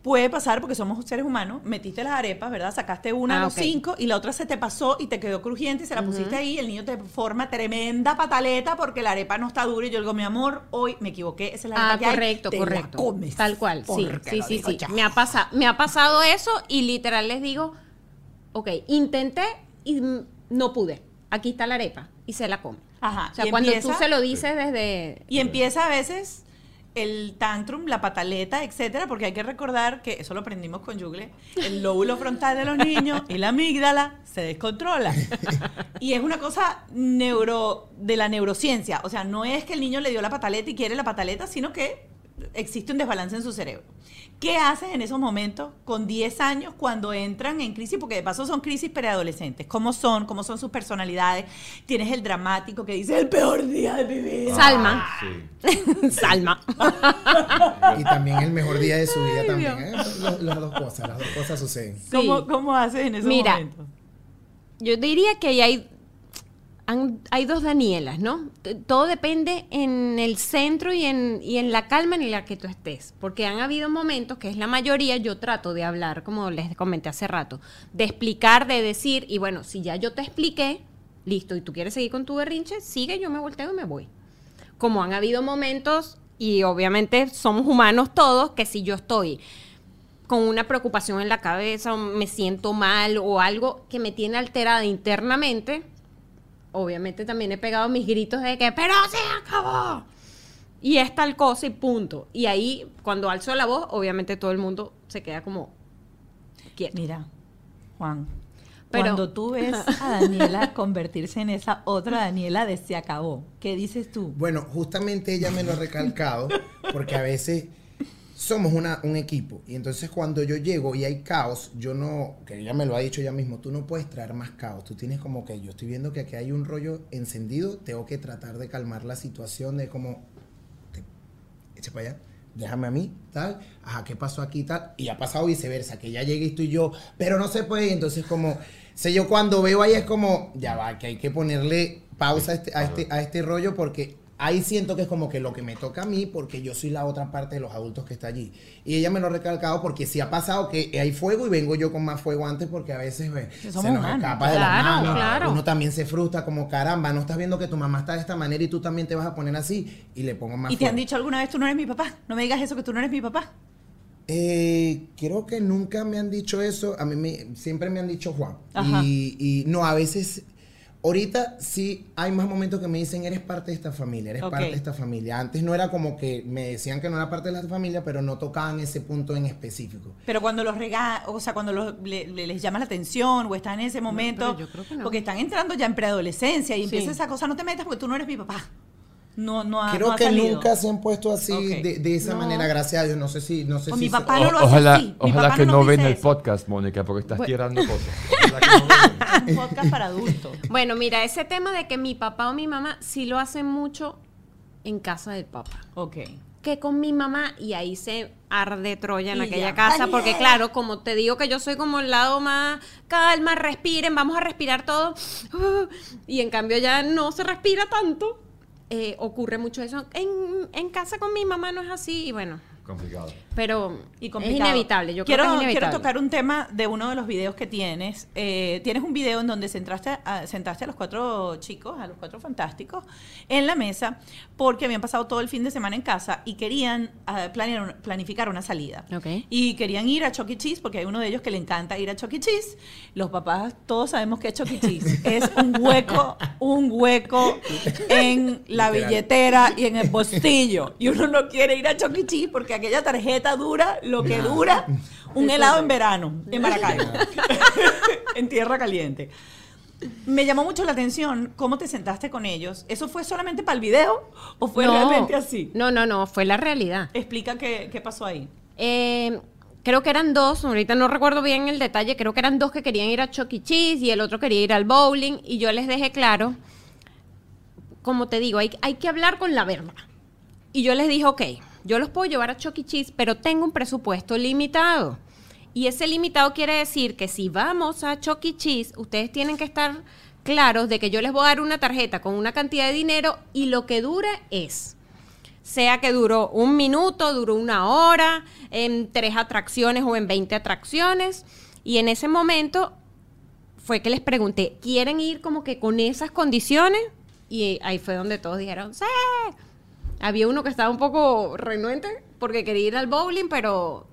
puede pasar porque somos seres humanos, metiste las arepas, ¿verdad? Sacaste una Ah, a los ok. cinco y la otra se te pasó y te quedó crujiente y se la pusiste ahí y el niño te forma tremenda pataleta porque la arepa no está dura y yo digo, mi amor, hoy me equivoqué, esa es la arepa Ah, que hay, correcto, te la correcto. comes. Tal cual, sí, sí, sí, sí. Me ha, pasado, me ha pasado eso y literal les digo, ok, intenté y no pude. Aquí está la arepa y se la come. Ajá, O sea, cuando empieza- tú se lo dices desde... Y empieza a veces el tantrum, la pataleta, etcétera, porque hay que recordar que eso lo aprendimos con Jugle, el lóbulo frontal de los niños y la amígdala se descontrola. Y es una cosa neuro de la neurociencia, o sea, no es que el niño le dio la pataleta y quiere la pataleta, sino que existe un desbalance en su cerebro. ¿Qué haces en esos momentos con 10 años cuando entran en crisis? Porque de paso son crisis preadolescentes. ¿Cómo son? ¿Cómo son sus personalidades? Tienes el dramático que dice el peor día de mi vida. Salma. sí. <laughs> Salma. Y también el mejor día de su vida también. ¿eh? Las dos cosas, las dos cosas suceden. ¿Cómo, Sí. ¿Cómo haces en esos Mira, momentos? Yo diría que ahí hay, hay dos Danielas, ¿no? Todo depende en el centro y en, la calma en la que tú estés. Porque han habido momentos, que es la mayoría, yo trato de hablar, como les comenté hace rato, de explicar, de decir, y bueno, si ya yo te expliqué, listo, y tú quieres seguir con tu berrinche, sigue, yo me volteo y me voy. Como han habido momentos, y obviamente somos humanos todos, que si yo estoy con una preocupación en la cabeza, me siento mal o algo que me tiene alterada internamente, obviamente también he pegado mis gritos de que, pero se acabó. Y es tal cosa y punto. Y ahí, cuando alzo la voz, obviamente todo el mundo se queda como quieto. Mira, Juan, Pero- cuando tú ves <laughs> a Daniela convertirse en esa otra Daniela de se acabó, ¿qué dices tú? Bueno, justamente ella me lo ha recalcado, porque a veces somos una, un equipo. Y entonces cuando yo llego y hay caos, yo no, que ella me lo ha dicho ella mismo, tú no puedes traer más caos. Tú tienes como que yo estoy viendo que aquí hay un rollo encendido, tengo que tratar de calmar la situación de como, te, echa para allá. Déjame a mí, tal. Ajá, ¿qué pasó aquí, tal? Y ha pasado viceversa, que ya llegué y estoy yo, pero no se puede. Entonces, como, sé yo cuando veo ahí es como, ya va, que hay que ponerle pausa a este, a este, a este rollo porque ahí siento que es como que lo que me toca a mí porque yo soy la otra parte de los adultos que está allí. Y ella me lo ha recalcado porque sí ha pasado que hay fuego y vengo yo con más fuego antes porque a veces ve, Que se nos humanos. escapa de la mano. claro. Uno también se frustra como caramba, no estás viendo que tu mamá está de esta manera y tú también te vas a poner así y le pongo más ¿Y te han dicho alguna vez tú no eres mi papá? No me digas eso que tú no eres mi papá. Eh, creo que nunca me han dicho eso. A mí me- siempre me han dicho Juan. Y no, a veces. Ahorita sí hay más momentos que me dicen, eres parte de esta familia, eres parte de esta familia. Antes no era como que me decían que no era parte de la familia, pero no tocaban ese punto en específico. Pero cuando los rega, o sea, cuando los- le- le- les llama la atención o están en ese momento, pero yo creo que no. porque están entrando ya en preadolescencia y Sí. empieza esa cosa, no te metas porque tú no eres mi papá. No, no ha, Creo no ha que salido. nunca se han puesto así de, de esa No. manera, gracias a Dios. No sé si. No sé si mi se- papá no lo hace ojalá así. Mi ojalá papá que no ven el eso. podcast, Mónica, porque estás Bueno. tirando cosas. <laughs> Ojalá que. Un podcast para adultos. <laughs> Bueno, mira, ese tema de que mi papá o mi mamá sí lo hacen mucho en casa del papá. Ok. que con mi mamá y ahí se arde Troya en Y aquella ya. casa, porque claro, como te digo que yo soy como el lado más calma, respiren, vamos a respirar todo, <laughs> y en cambio ya no se respira tanto, eh, ocurre mucho eso. En, en casa con mi mamá no es así, y bueno, Complicado. pero Y es inevitable, yo quiero, creo que es inevitable. Quiero tocar un tema de uno de los videos que tienes. Eh, tienes un video en donde sentaste a, sentaste a los cuatro chicos, a los cuatro fantásticos, en la mesa, porque habían pasado todo el fin de semana en casa y querían ah, planear, planificar una salida. Ok. Y querían ir a Chuck E. Cheese, porque hay uno de ellos que le encanta ir a Chuck E. Cheese. Los papás, todos sabemos que Chuck E. Cheese <laughs> es un hueco, un hueco en la billetera y en el bolsillo. Y uno no quiere ir a Chuck E. Cheese porque aquella tarjeta dura lo que dura <laughs> un helado en verano, en Maracaibo, <laughs> <laughs> en tierra caliente. Me llamó mucho la atención cómo te sentaste con ellos. ¿Eso fue solamente para el video o fue No, realmente así? No, no, no, fue la realidad. Explica qué, qué pasó ahí. Eh, creo que eran dos, ahorita no recuerdo bien el detalle, creo que eran dos que querían ir a Chuck E. Cheese y el otro quería ir al bowling y yo les dejé claro, como te digo, hay, hay que hablar con la verdad. Y yo les dije, ok, yo los puedo llevar a Chuck E. Cheese, pero tengo un presupuesto limitado. Y ese limitado quiere decir que si vamos a Chuck E. Cheese, ustedes tienen que estar claros de que yo les voy a dar una tarjeta con una cantidad de dinero y lo que dure es sea que duró un minuto, duró una hora, en tres atracciones o en 20 atracciones. Y en ese momento fue que les pregunté, ¿quieren ir como que con esas condiciones? Y ahí fue donde todos dijeron, sí. Había uno que estaba un poco renuente porque quería ir al bowling, pero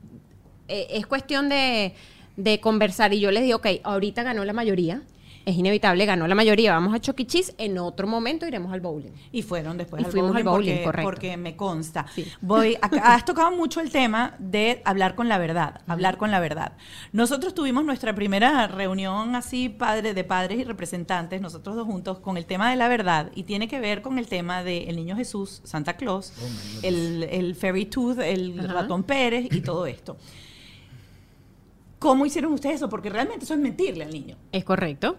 eh, es cuestión de, de conversar. Y yo les dije, ok, ahorita ganó la mayoría. Es inevitable, ganó la mayoría. Vamos a Chuck E. Cheese. En otro momento iremos al bowling. Y fueron después Y al fuimos bowling al bowling, porque, correcto. porque me consta. Sí. Voy, <laughs> has tocado mucho el tema de hablar con la verdad, hablar con la verdad. Nosotros tuvimos nuestra primera reunión así padre de padres y representantes, nosotros dos juntos, con el tema de la verdad y tiene que ver con el tema del niño Jesús, Santa Claus, el, el Fairy Tooth, el Ajá. ratón Pérez y todo esto. ¿Cómo hicieron ustedes eso? Porque realmente eso es mentirle al niño. Es correcto.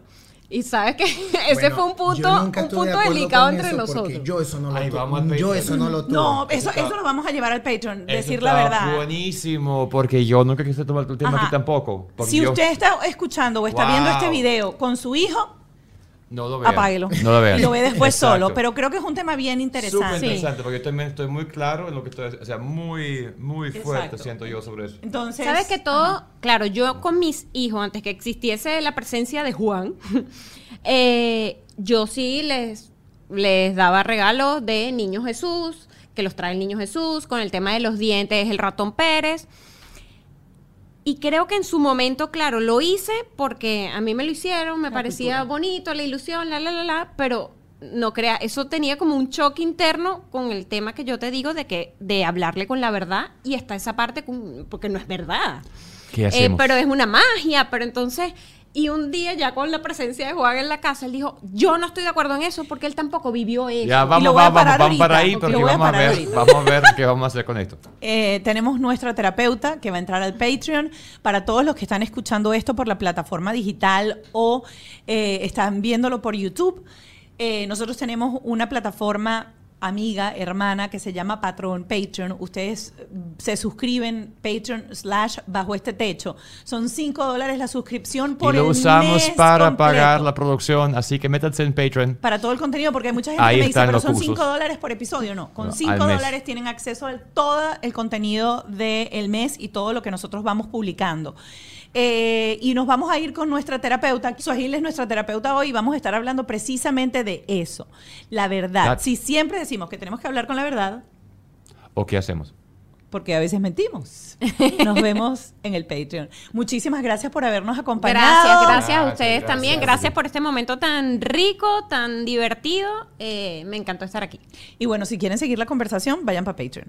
Y sabes que <laughs> ese Bueno, fue un punto, un de punto delicado entre nosotros. Yo eso no lo Ahí vamos Yo eso no lo tuve. No, eso, está- eso lo vamos a llevar al Patreon, decir la verdad. Buenísimo, porque yo nunca quise tomar el tema Ajá. aquí tampoco. Si yo- usted está escuchando o está viendo este video con su hijo, no lo vean. apáguelo. No lo vean. Y lo ve después Exacto. solo. Pero creo que es un tema bien Súper interesante. interesante, porque yo también estoy muy claro en lo que estoy o sea, muy, muy fuerte Exacto. siento yo sobre eso. Entonces. Sabes que todo, Ajá. claro, yo con mis hijos, antes que existiese la presencia de Juan, <laughs> eh, yo sí les, les daba regalos de Niño Jesús, que los trae el Niño Jesús, con el tema de los dientes, el ratón Pérez. Y creo que en su momento, claro, lo hice porque a mí me lo hicieron, me La parecía cultura. bonito, la ilusión, la, la, la, la, pero no crea, eso tenía como un choque interno con el tema que yo te digo de que de hablarle con la verdad y está esa parte con- porque no es verdad. ¿Qué Eh, hacemos? pero es una magia, pero entonces y un día ya con la presencia de Juan en la casa, él dijo, yo no estoy de acuerdo en eso porque él tampoco vivió eso. ya lo vamos, a vamos, parar vamos para ahí porque a a ver, ahorita. vamos a ver qué vamos a hacer con esto. <laughs> Eh, tenemos nuestra terapeuta que va a entrar al Patreon para todos los que están escuchando esto por la plataforma digital o eh, están viéndolo por YouTube. Eh, nosotros tenemos una plataforma amiga, hermana, que se llama Patrón Patreon. Ustedes eh, se suscriben Patreon slash bajo este techo. Son 5 dólares la suscripción por y lo el usamos mes para completo. pagar la producción, así que métanse en Patreon. Para todo el contenido, porque hay mucha gente Ahí que me dice, pero son cursos. 5 dólares por episodio. No, con No, 5 al mes. dólares tienen acceso a todo el contenido del mes y todo lo que nosotros vamos publicando. Eh, y nos vamos a ir con nuestra terapeuta. Suajil es nuestra terapeuta hoy y vamos a estar hablando precisamente de eso. La verdad. That- Si siempre decimos que tenemos que hablar con la verdad, ¿O qué hacemos? porque a veces mentimos. <laughs> Nos vemos en el Patreon. Muchísimas gracias por habernos acompañado. Gracias, gracias a ustedes gracias. también. Gracias por este momento tan rico, tan divertido. Eh, me encantó estar aquí. Y bueno, si quieren seguir la conversación, vayan para Patreon.